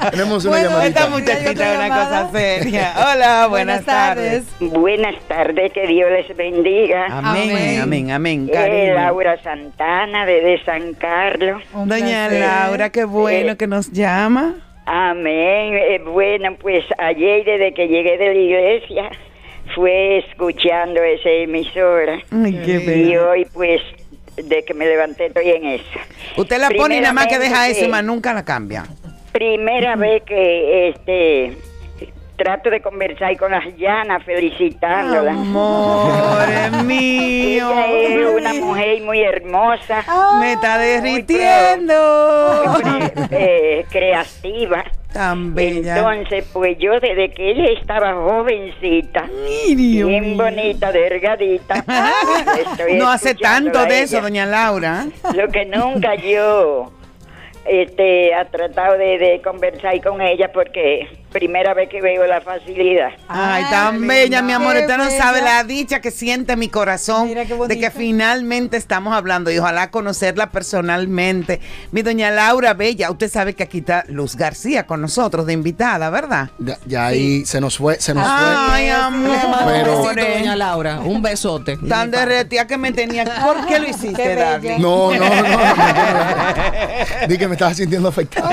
(laughs) Tenemos una Bueno, llamadita. esta muchachita es una cosa seria. Hola, buenas, tardes. Buenas tardes, que Dios les bendiga. Amén, amén, amén. Eh, cariño. Laura Santana, desde San Carlos. Doña Laura, qué bueno Eh, que nos llama. Amén. Eh, bueno, pues ayer desde que llegué de la iglesia fue escuchando esa emisora. Ay, qué y hoy pues de que me levanté estoy en eso. Usted la pone y nada más que deja que- más nunca la cambia. Primera vez que este trato de conversar con las llanas felicitándolas. Amor mío. Ella es una mujer muy hermosa. Me está derritiendo. muy pre- eh, creativa. Tan bella. Entonces, pues yo desde que ella estaba jovencita, bien mío. bonita, delgadita, (laughs) No hace tanto de eso, doña Laura. Lo que nunca yo este ha tratado de, de conversar con ella porque primera vez que veo la facilidad. Ay, tan bella, mi amor. Usted no bella. sabe la dicha que siente mi corazón de que finalmente estamos hablando y ojalá conocerla personalmente. Mi doña Laura Bella, usted sabe que aquí está Luz García con nosotros de invitada, ¿verdad? Ya, ya ahí se nos fue, se nos Ay, amor. Pero- Un besito, doña Laura. Un besote. Tan derretida que me tenía. ¿Por qué lo hiciste, fue. No, no, no. no. Di que me estaba sintiendo afectado.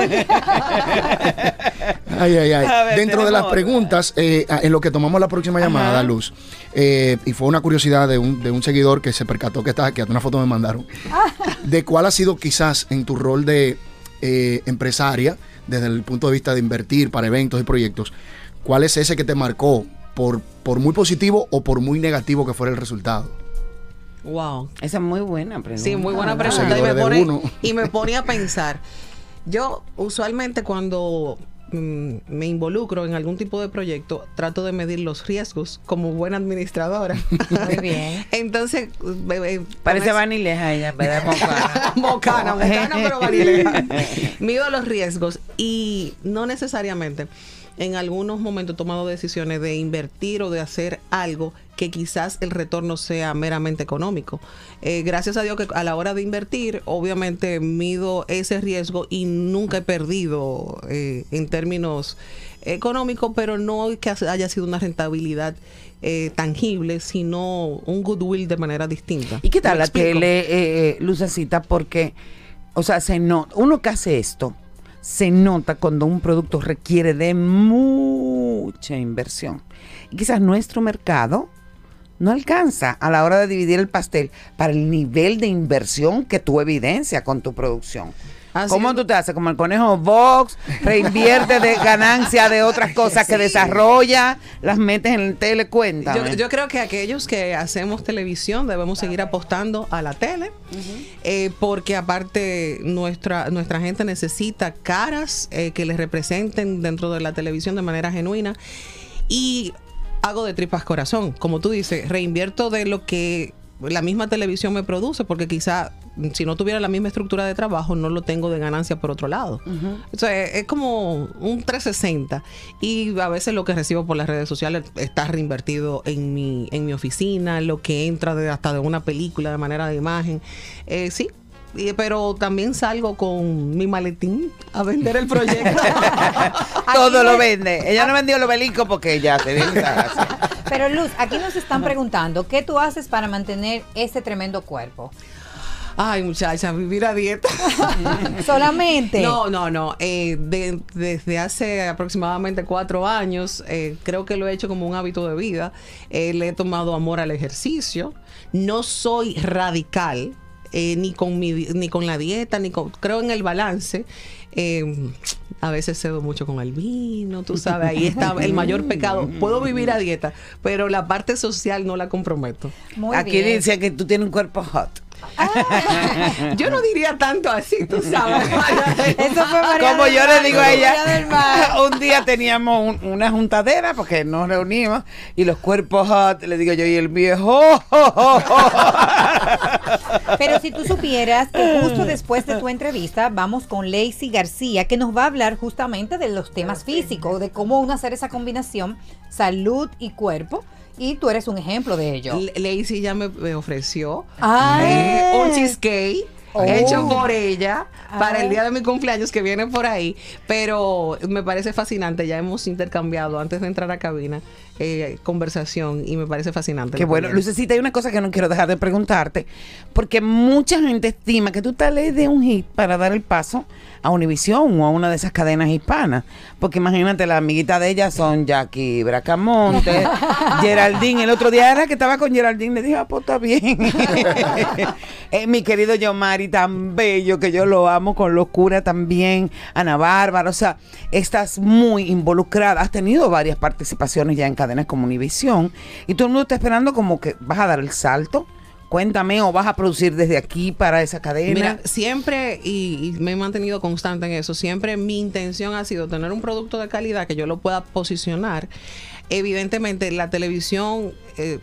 (laughs) Ay, ay, ay. Ver, Dentro de las preguntas, eh, en lo que tomamos la próxima llamada, Luz, eh, y fue una curiosidad de un, de un seguidor que se percató que estaba, que hasta una foto me mandaron, (laughs) de cuál ha sido quizás en tu rol de eh, empresaria, desde el punto de vista de invertir para eventos y proyectos, cuál es ese que te marcó por, por muy positivo o por muy negativo que fuera el resultado. Wow. Esa es muy buena pregunta. Sí, muy buena pregunta. Y me, pone, y me pone a pensar. Yo usualmente cuando me involucro en algún tipo de proyecto, trato de medir los riesgos como buena administradora. Muy bien. (laughs) Entonces, eh, eh, Parece vanileja ella, ¿verdad? (laughs) Mocana. Mocana, mocana, pero (laughs) vanileja. Mido los riesgos y no necesariamente en algunos momentos he tomado decisiones de invertir o de hacer algo que quizás el retorno sea meramente económico. Eh, gracias a Dios que a la hora de invertir, obviamente mido ese riesgo y nunca he perdido eh, en términos económicos, pero no que haya sido una rentabilidad eh, tangible, sino un goodwill de manera distinta. ¿Y qué tal ¿Me la tele, Lucecita? Porque, o sea, se nota, uno que hace esto, se nota cuando un producto requiere de mucha inversión. Y quizás nuestro mercado no alcanza a la hora de dividir el pastel para el nivel de inversión que tú evidencias con tu producción. Así ¿Cómo es. tú te haces? Como el conejo Vox, reinvierte de (laughs) ganancia de otras cosas que Sí. desarrolla, las metes en el tele, cuéntame. Yo, yo creo que aquellos que hacemos televisión debemos seguir apostando a la tele, eh, porque aparte nuestra, nuestra gente necesita caras eh, que les representen dentro de la televisión de manera genuina. Y hago de tripas corazón, como tú dices, reinvierto de lo que la misma televisión me produce, porque quizá mm, si no tuviera la misma estructura de trabajo, no lo tengo de ganancia por otro lado. O sea, es como un 360 y a veces lo que recibo por las redes sociales está reinvertido en mi, en mi oficina, lo que entra de, hasta de una película de manera de imagen. Eh, sí. Pero también salgo con mi maletín a vender el proyecto. (laughs) Todo lo vende. Ella no vendió los belicos porque ella se Pero Luz, aquí nos están preguntando, ¿qué tú haces para mantener ese tremendo cuerpo? Ay, muchacha, vivir a dieta. (laughs) Solamente. No, no, no. Eh, de- desde hace aproximadamente cuatro años, eh, creo que lo he hecho como un hábito de vida. Eh, le he tomado amor al ejercicio. No soy radical, eh, ni, con mi, ni con la dieta, ni con. Creo en el balance. Eh, A veces cedo mucho con el vino, tú sabes, ahí está (laughs) el mayor pecado. Puedo vivir a dieta, pero la parte social no la comprometo. Aquí dice que tú tienes un cuerpo hot. Yo no diría tanto así, tú sabes. (laughs) Eso fue María Como yo Mar, le digo a ella, (laughs) un día teníamos un- una juntadera porque nos reunimos y los cuerpos hot, le digo yo, y el viejo. (laughs) Pero si tú supieras que justo después de tu entrevista vamos con Lacey García, que nos va a hablar justamente de los temas físicos, de cómo uno hacer esa combinación salud y cuerpo. Y tú eres un ejemplo de ello. Lacey ya me, me ofreció Ah. eh, un cheesecake Oh. hecho por ella para el día de mi cumpleaños que viene por ahí. Pero me parece fascinante. Ya hemos intercambiado antes de entrar a cabina eh, conversación y me parece fascinante. Qué bueno. Lucecita, hay una cosa que no quiero dejar de preguntarte, porque mucha gente estima que tú tal vez de un hit para dar el paso a Univisión o a una de esas cadenas hispanas. Porque imagínate, la amiguita de ella son Jackie Bracamonte, (laughs) Geraldine. El otro día era que estaba con Geraldine, le dije, ah, pues está bien. (laughs) Eh, mi querido Yomari, tan bello, que yo lo amo con locura también. Ana Bárbara, o sea, estás muy involucrada. Has tenido varias participaciones ya en cadenas como Univisión y todo el mundo está esperando como que vas a dar el salto. Cuéntame, o vas a producir desde aquí para esa cadena. Mira, siempre, y, y me he mantenido constante en eso, siempre mi intención ha sido tener un producto de calidad que yo lo pueda posicionar. Evidentemente, la televisión eh,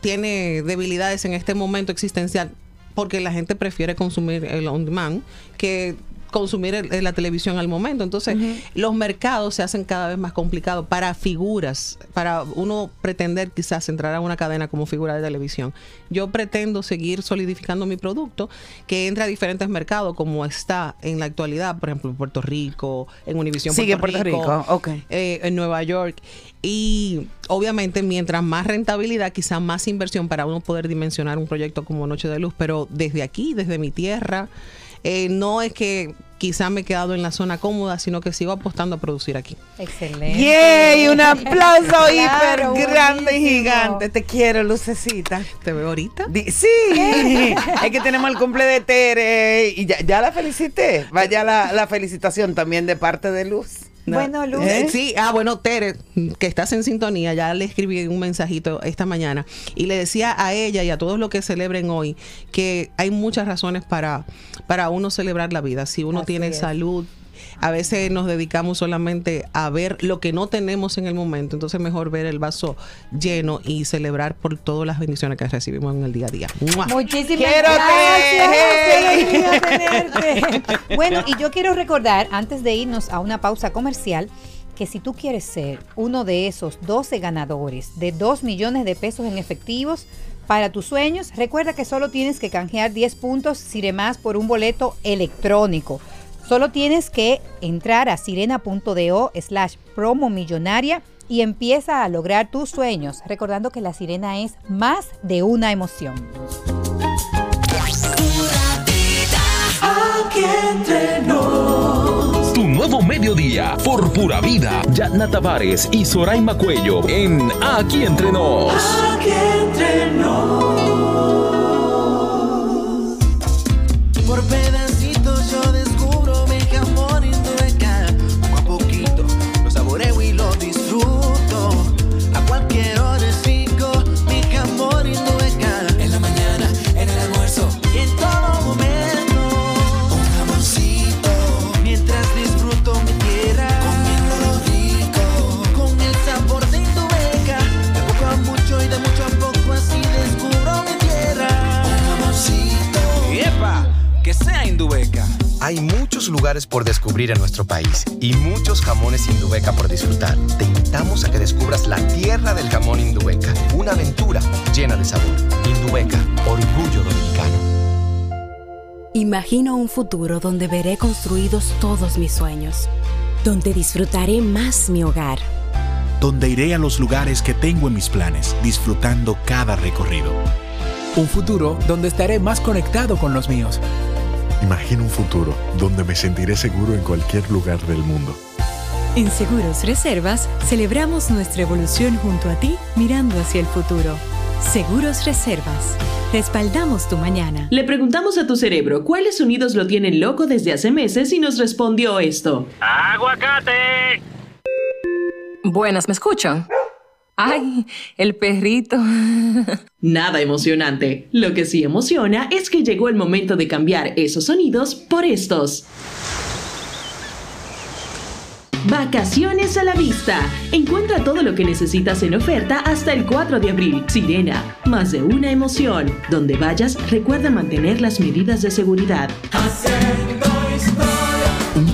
tiene debilidades en este momento existencial porque la gente prefiere consumir el on demand que consumir el- el- la televisión al momento. Entonces, los mercados se hacen cada vez más complicados para figuras, para uno pretender quizás entrar a una cadena como figura de televisión. Yo pretendo seguir solidificando mi producto que entre a diferentes mercados como está en la actualidad, por ejemplo, en Puerto Rico, en Univisión Sigue Puerto, Puerto Rico, ok. eh, en Nueva York. Y obviamente, mientras más rentabilidad, quizás más inversión para uno poder dimensionar un proyecto como Noche de Luz. Pero desde aquí, desde mi tierra, eh, no es que quizás me he quedado en la zona cómoda, sino que sigo apostando a producir aquí. Excelente. ¡Yay! Un (laughs) aplauso Claro, hiper grande y gigante. Te quiero, Lucecita. ¿Te veo ahorita? Di- sí, (laughs) es que tenemos el cumple de Tere y ya, ya la felicité. Vaya la, la felicitación también de parte de Luz. Bueno, Luz. Eh, Sí, ah, bueno, Tere, que estás en sintonía, ya le escribí un mensajito esta mañana y le decía a ella y a todos los que celebren hoy que hay muchas razones para, para uno celebrar la vida. Si uno Así tiene es. salud, a veces nos dedicamos solamente a ver lo que no tenemos en el momento, entonces mejor ver el vaso lleno y celebrar por todas las bendiciones que recibimos en el día a día. ¡Mua! Muchísimas Quiero gracias. (laughs) tenerte. Bueno, y yo quiero recordar, antes de irnos a una pausa comercial, que si tú quieres ser uno de esos 12 ganadores de 2 millones de pesos en efectivos para tus sueños, recuerda que solo tienes que canjear 10 puntos Siremás por un boleto electrónico. Solo tienes que entrar a sirena.do slash promo millonaria y empieza a lograr tus sueños, recordando que la sirena es más de una emoción. Aquí entre nos. Tu nuevo mediodía por pura vida. Yatna Tavares y Soraima Cuello en Aquí Entre Nos. Aquí entre lugares por descubrir en nuestro país y muchos jamones Indubeca por disfrutar. Te invitamos a que descubras la tierra del jamón Indubeca, una aventura llena de sabor. Indubeca, orgullo dominicano. Imagino un futuro donde veré construidos todos mis sueños, donde disfrutaré más mi hogar. donde iré a los lugares que tengo en mis planes, disfrutando cada recorrido. Un futuro donde estaré más conectado con los míos. Imagino un futuro donde me sentiré seguro en cualquier lugar del mundo. En Seguros Reservas celebramos nuestra evolución junto a ti mirando hacia el futuro. Seguros Reservas, respaldamos tu mañana. Le preguntamos a tu cerebro cuáles sonidos lo tienen loco desde hace meses y nos respondió esto. ¡Aguacate! Buenas, ¿me escuchan? Ay, el perrito. (laughs) Nada emocionante. Lo que sí emociona es que llegó el momento de cambiar esos sonidos por estos. Vacaciones a la vista. Encuentra todo lo que necesitas en oferta hasta el 4 de abril. Sirena, más de una emoción. Donde vayas, recuerda mantener las medidas de seguridad.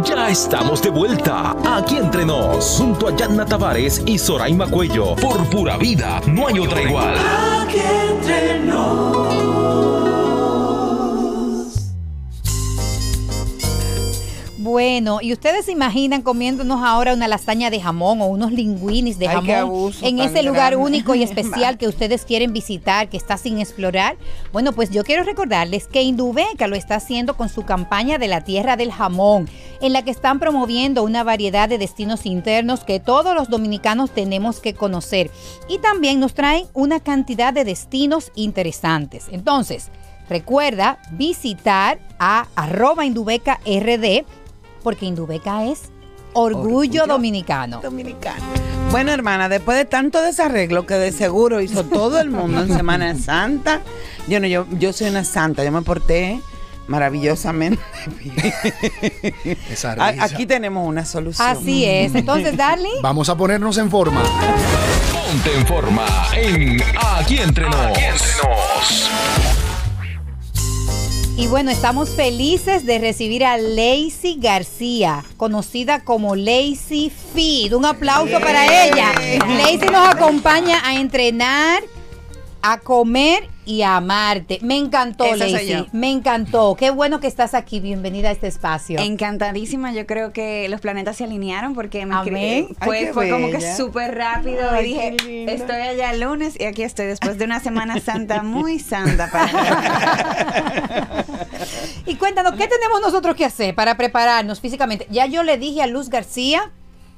Ya estamos de vuelta aquí entre nos, junto a Yanna Tavares y Soraima Cuello. Por pura vida, no hay otra igual. Aquí entre nos. Bueno, y ustedes se imaginan comiéndonos ahora una lasaña de jamón o unos linguinis de Ay, jamón abuso en ese lugar grande. único y (laughs) especial que ustedes quieren visitar, que está sin explorar. Bueno, pues yo quiero recordarles que Indubeca lo está haciendo con su campaña de la tierra del jamón, en la que están promoviendo una variedad de destinos internos que todos los dominicanos tenemos que conocer. Y también nos traen una cantidad de destinos interesantes. Entonces, recuerda visitar a arroba Indubeca RD porque Indubeca es orgullo, dominicano. Dominicano. Bueno, hermana, después de tanto desarreglo que de seguro hizo todo el mundo en Semana (laughs) Santa, yo no, yo, yo soy una santa, yo me porté maravillosamente bien. Esa A- risa. Aquí tenemos una solución. Así es. Entonces, Darling. (laughs) Vamos a ponernos en forma. Ponte en forma en Aquí entre nos. Y bueno, estamos felices de recibir a Lacey García, conocida como Lacey Feed. Un aplauso para ella. Lacey nos acompaña a entrenar, a comer y a amarte. Me encantó, Esa Lacey. Me encantó. Qué bueno que estás aquí. Bienvenida a este espacio. Encantadísima, yo creo que los planetas se alinearon porque me fue, Ay, fue como que súper rápido Ay, y dije, estoy allá el lunes y aquí estoy después de una Semana Santa muy santa para mí. (laughs) Y cuéntanos, ¿qué tenemos nosotros que hacer para prepararnos físicamente? Ya yo le dije a Luz García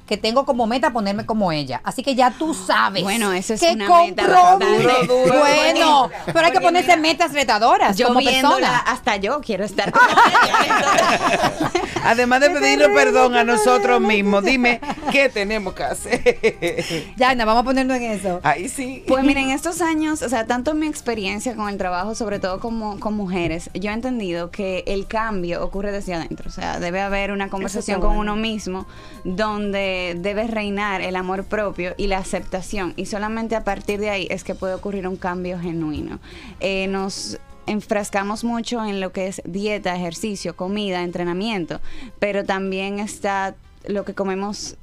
que tengo como meta ponerme como ella. Así que ya tú sabes. Bueno, eso es ¿Qué una meta Duro, duro. Bueno, pero hay que ponerse mira, metas retadoras Yo como viéndola, persona. hasta yo quiero estar como (laughs) Además de pedirnos perdón a nosotros mismos, dime qué tenemos que hacer. (laughs) Ya, vamos a ponernos en eso. Ahí sí. Pues miren, estos años, o sea, tanto mi experiencia con el trabajo, sobre todo como con mujeres, yo he entendido que el cambio ocurre desde adentro. O sea, debe haber una conversación con bueno. uno mismo donde debe reinar el amor propio y la aceptación. Y solamente a partir de ahí es que puede ocurrir un cambio genuino. Eh, nos enfrascamos mucho en lo que es dieta, ejercicio, comida, entrenamiento, pero también está lo que comemos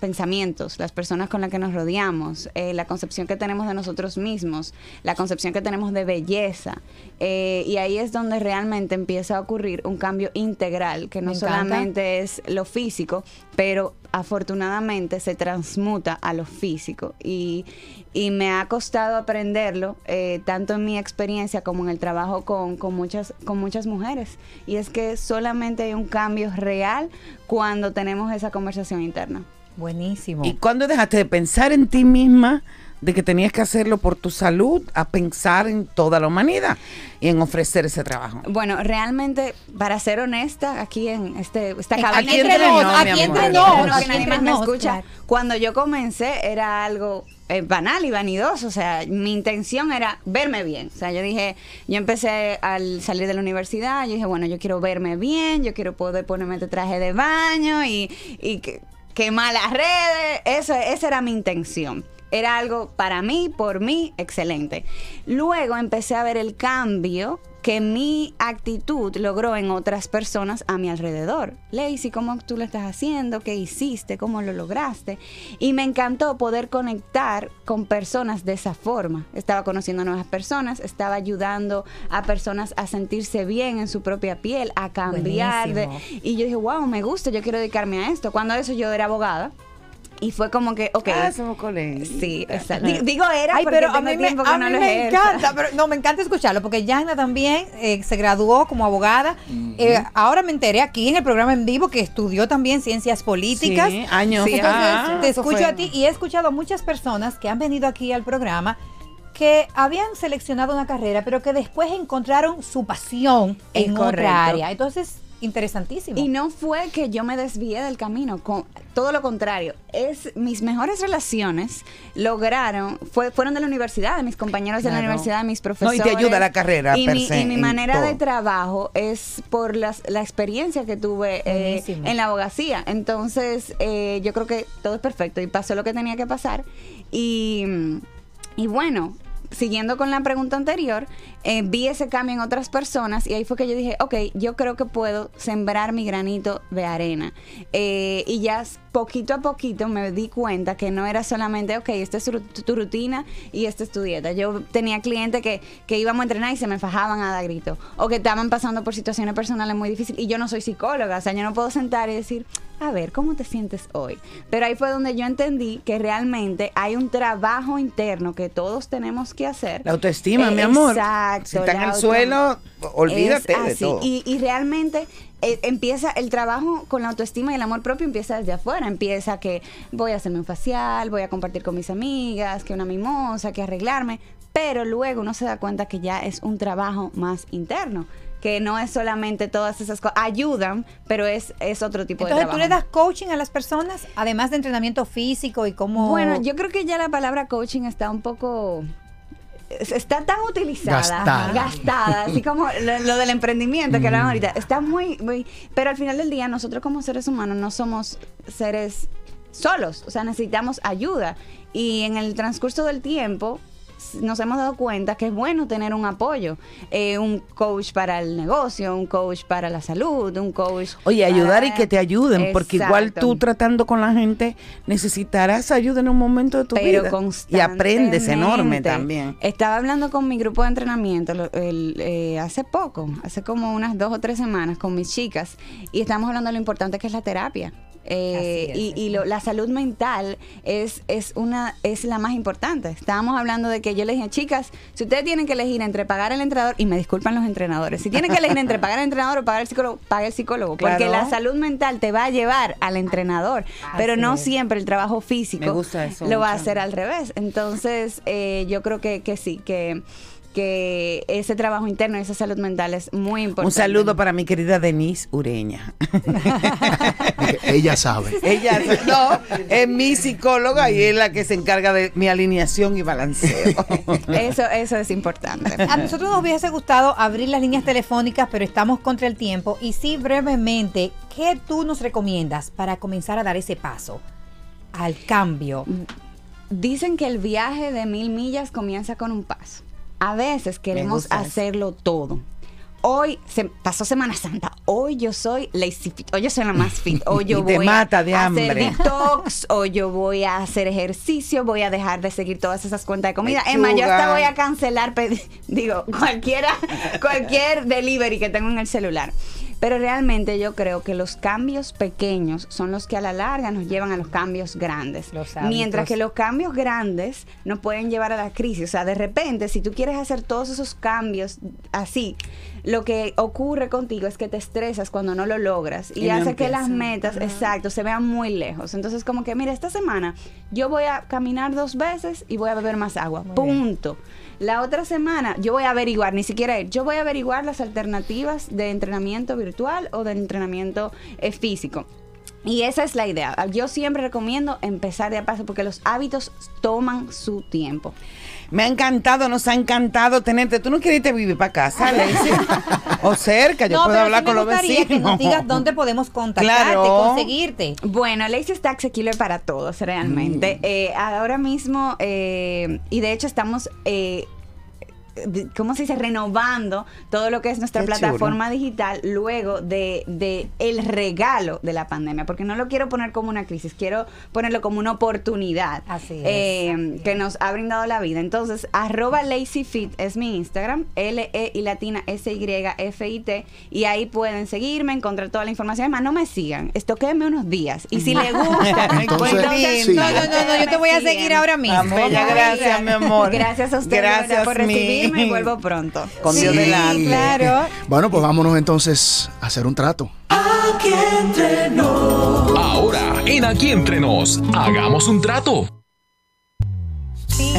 pensamientos, las personas con las que nos rodeamos, eh, la concepción que tenemos de nosotros mismos, la concepción que tenemos de belleza. eh, y ahí es donde realmente empieza a ocurrir un cambio integral, que no solamente es lo físico, pero afortunadamente se transmuta a lo físico. Y, y me ha costado aprenderlo, eh, tanto en mi experiencia como en el trabajo con, con, muchas, con muchas mujeres. Y es que solamente hay un cambio real cuando tenemos esa conversación interna. Buenísimo. ¿Y cuándo dejaste de pensar en ti misma, de que tenías que hacerlo por tu salud, a pensar en toda la humanidad y en ofrecer ese trabajo? Bueno, realmente, para ser honesta, aquí en este, esta Aquí cabina. entre nos, aquí entre nos, que aquí nadie entre más me nos, escucha. claro. Cuando yo comencé era algo eh, banal y vanidoso, o sea, mi intención era verme bien. O sea, yo dije, yo empecé al salir de la universidad, yo dije, bueno, yo quiero verme bien, yo quiero poder ponerme este traje de baño y, y que, quemar las redes. Eso, esa era mi intención. Era algo para mí, por mí, excelente. Luego empecé a ver el cambio que mi actitud logró en otras personas a mi alrededor. Lacey, ¿cómo tú lo estás haciendo? ¿Qué hiciste? ¿Cómo lo lograste? Y me encantó poder conectar con personas de esa forma. Estaba conociendo nuevas personas, estaba ayudando a personas a sentirse bien en su propia piel, a cambiar. de- y yo dije, wow, me gusta, yo quiero dedicarme a esto. Cuando eso yo era abogada. Y fue como que, ok. Ah, somos colegas. Sí, exacto. Di- Digo era Ay, porque pero a mí, me, tiempo que a no mí lo me ejerzo. encanta, pero no, me encanta escucharlo, porque Yana también eh, se graduó como abogada. Eh, ahora me enteré aquí en el programa en vivo que estudió también ciencias políticas. Sí, años. Entonces, Ah, te escucho fue. a ti y he escuchado a muchas personas que han venido aquí al programa que habían seleccionado una carrera, pero que después encontraron su pasión Es en correcto. otra área. Entonces, interesantísimo. Y no fue que yo me desvié del camino, con, todo lo contrario. Es mis mejores relaciones lograron, fue, fueron de la universidad, de mis compañeros de la universidad, de mis No, profesores. y te ayuda la carrera, Y, per mi, se, y mi manera de trabajo es por las, la experiencia que tuve eh, en la abogacía. Entonces, eh, yo creo que todo es perfecto y pasó lo que tenía que pasar. Y, y bueno, siguiendo con la pregunta anterior, eh, vi ese cambio en otras personas y ahí fue que yo dije, ok, yo creo que puedo sembrar mi granito de arena. Eh, y ya poquito a poquito me di cuenta que no era solamente, ok, esta es tu rutina y esta es tu dieta. Yo tenía clientes que, que íbamos a entrenar y se me fajaban a dar grito. O que estaban pasando por situaciones personales muy difíciles. Y yo no soy psicóloga, o sea, yo no puedo sentar y decir, a ver, ¿cómo te sientes hoy? Pero ahí fue donde yo entendí que realmente hay un trabajo interno que todos tenemos que hacer. La autoestima, Eh, mi amor. Exacto. Si está en el suelo, olvídate Es de todo. Y, y realmente eh, empieza el trabajo con la autoestima y el amor propio empieza desde afuera. Empieza que voy a hacerme un facial, voy a compartir con mis amigas, que una mimosa, que arreglarme. Pero luego uno se da cuenta que ya es un trabajo más interno. Que no es solamente todas esas cosas. Ayudan, pero es, es otro tipo Entonces, de ¿tú trabajo. le das coaching a las personas, además de entrenamiento físico y cómo...? Bueno, yo creo que ya la palabra coaching está un poco es- está tan utilizada, Gastada. gastada, así como lo, lo del emprendimiento que hablaban ahorita, está muy, muy, pero al final del día nosotros como seres humanos no somos seres solos, o sea, necesitamos ayuda y en el transcurso del tiempo nos hemos dado cuenta que es bueno tener un apoyo, eh, un coach para el negocio, un coach para la salud, un coach. Oye, ayudar y para- que te ayuden, porque igual tú tratando con la gente necesitarás ayuda en un momento de tu pero vida. Y aprendes enorme también. Estaba hablando con mi grupo de entrenamiento lo- el, eh, hace poco, hace como unas dos o tres semanas con mis chicas y estamos hablando de lo importante que es la terapia. Eh, es, y y lo- la salud mental es, es una es la más importante. Estábamos hablando de que yo les dije, chicas, si ustedes tienen que elegir entre pagar al entrenador, y me disculpan los entrenadores, si tienen que elegir entre pagar al entrenador o pagar al psicólogo, pague el psicólogo, porque la salud mental te va a llevar al entrenador, pero no es. siempre el trabajo físico Me gusta eso lo va a hacer al revés. Entonces, eh, yo creo que, que sí, que, que ese trabajo interno y esa salud mental es muy importante. Un saludo para mi querida Denise Ureña. (laughs) Ella sabe. Ella no, es mi psicóloga y es la que se encarga de mi alineación y balanceo. (laughs) Eso, eso es importante. A nosotros nos hubiese gustado abrir las líneas telefónicas, pero estamos contra el tiempo. Y sí, brevemente, ¿qué tú nos recomiendas para comenzar a dar ese paso al cambio? Dicen que el viaje de mil millas comienza con un paso. A veces queremos hacerlo todo. Hoy se pasó Semana Santa. Hoy yo soy lazy fit. Hoy yo soy la más fit. Hoy (laughs) yo Y te voy mata de a hacer hambre. detox. Hoy yo voy a hacer ejercicio. Voy a dejar de seguir todas esas cuentas de comida. Es más, yo hasta voy a cancelar, (laughs) digo, cualquiera, cualquier (laughs) delivery que tengo en el celular. Pero realmente yo creo que los cambios pequeños son los que a la larga nos llevan a los cambios grandes. Los. Mientras que los cambios grandes nos pueden llevar a la crisis. O sea, de repente, si tú quieres hacer todos esos cambios así, lo que ocurre contigo es que te estresas cuando no lo logras y, Y no hace que las metas, exacto, se vean muy lejos. Entonces, como que, mira, esta semana yo voy a caminar dos veces y voy a beber más agua. Punto. La otra semana yo voy a averiguar, ni siquiera ir, yo voy a averiguar las alternativas de entrenamiento virtual o de entrenamiento eh, físico. Y esa es la idea. Yo siempre recomiendo empezar de a paso porque los hábitos toman su tiempo. Me ha encantado, nos ha encantado tenerte. Tú no quieres irte vivir para casa? (laughs) o cerca, yo no, puedo hablar sí con me los gustaría vecinos. que nos digas dónde podemos contactarte, Claro. conseguirte. Bueno, Lazy está asequible para todos, realmente. Eh, ahora mismo, eh, y de hecho estamos... eh, ¿cómo se dice? Renovando todo lo que es nuestra Qué plataforma digital luego de, de el regalo de la pandemia, porque no lo quiero poner como una crisis, quiero ponerlo como una oportunidad Así es, eh, que nos ha brindado la vida. Entonces, arroba LazyFit es mi Instagram, L-E y latina S-Y-F-I-T, y ahí pueden seguirme, encontrar toda la información. Además, no me sigan, estoquéme unos días. Y si le gusta, (laughs) Entonces, sí. No, no, no, no, yo te voy a seguir ahora mismo. Bella, gracias, mi amor. Gracias a ustedes por mi- y (laughs) vuelvo pronto. Con Dios Sí, delante. claro. Bueno, pues vámonos entonces a hacer un trato. Aquí entre nos. Ahora, en Aquí Entre Nos, hagamos un trato. Sí.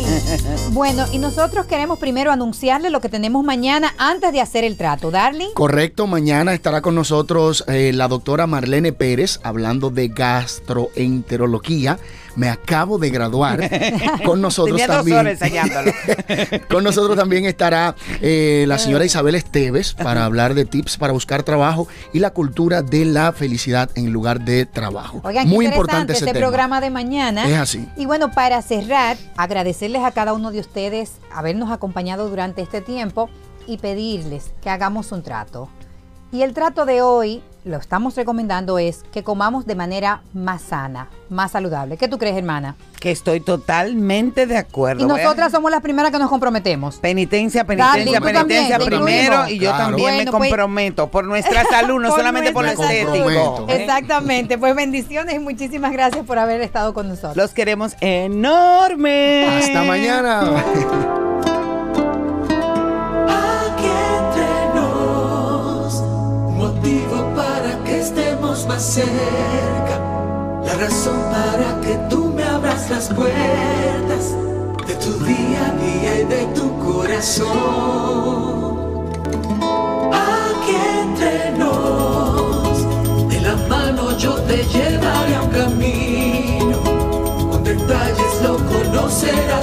Bueno, y nosotros queremos primero anunciarle lo que tenemos mañana antes de hacer el trato. Darling. Correcto, mañana estará con nosotros eh, la doctora Marlene Pérez hablando de gastroenterología. Me acabo de graduar. (laughs) Con nosotros Tenía dos también. horas. (laughs) Con nosotros también estará eh, la señora Isabel Esteves para hablar de tips para buscar trabajo y la cultura de la felicidad en lugar de trabajo. Oigan, Muy importante ese este tema. programa de mañana. Es así. Y bueno, para cerrar, agradecerles a cada uno de ustedes habernos acompañado durante este tiempo y pedirles que hagamos un trato. Y el trato de hoy, lo estamos recomendando, es que comamos de manera más sana, más saludable. ¿Qué tú crees, hermana? Que estoy totalmente de acuerdo. Y Voy a- nosotras somos las primeras que nos comprometemos. Penitencia, Dale, penitencia, tú penitencia te primero incluimos. y yo Claro. también me pues- comprometo por nuestra (laughs) salud, no Por solamente por lo nuestra salud. estético. ¿eh? Exactamente, pues bendiciones y muchísimas gracias por haber estado con nosotros. Los queremos enorme. Hasta mañana. (laughs) estemos más cerca, la razón para que tú me abras las puertas de tu día a día y de tu corazón. Aquí entre nos, de la mano yo te llevaré a un camino, con detalles lo conocerás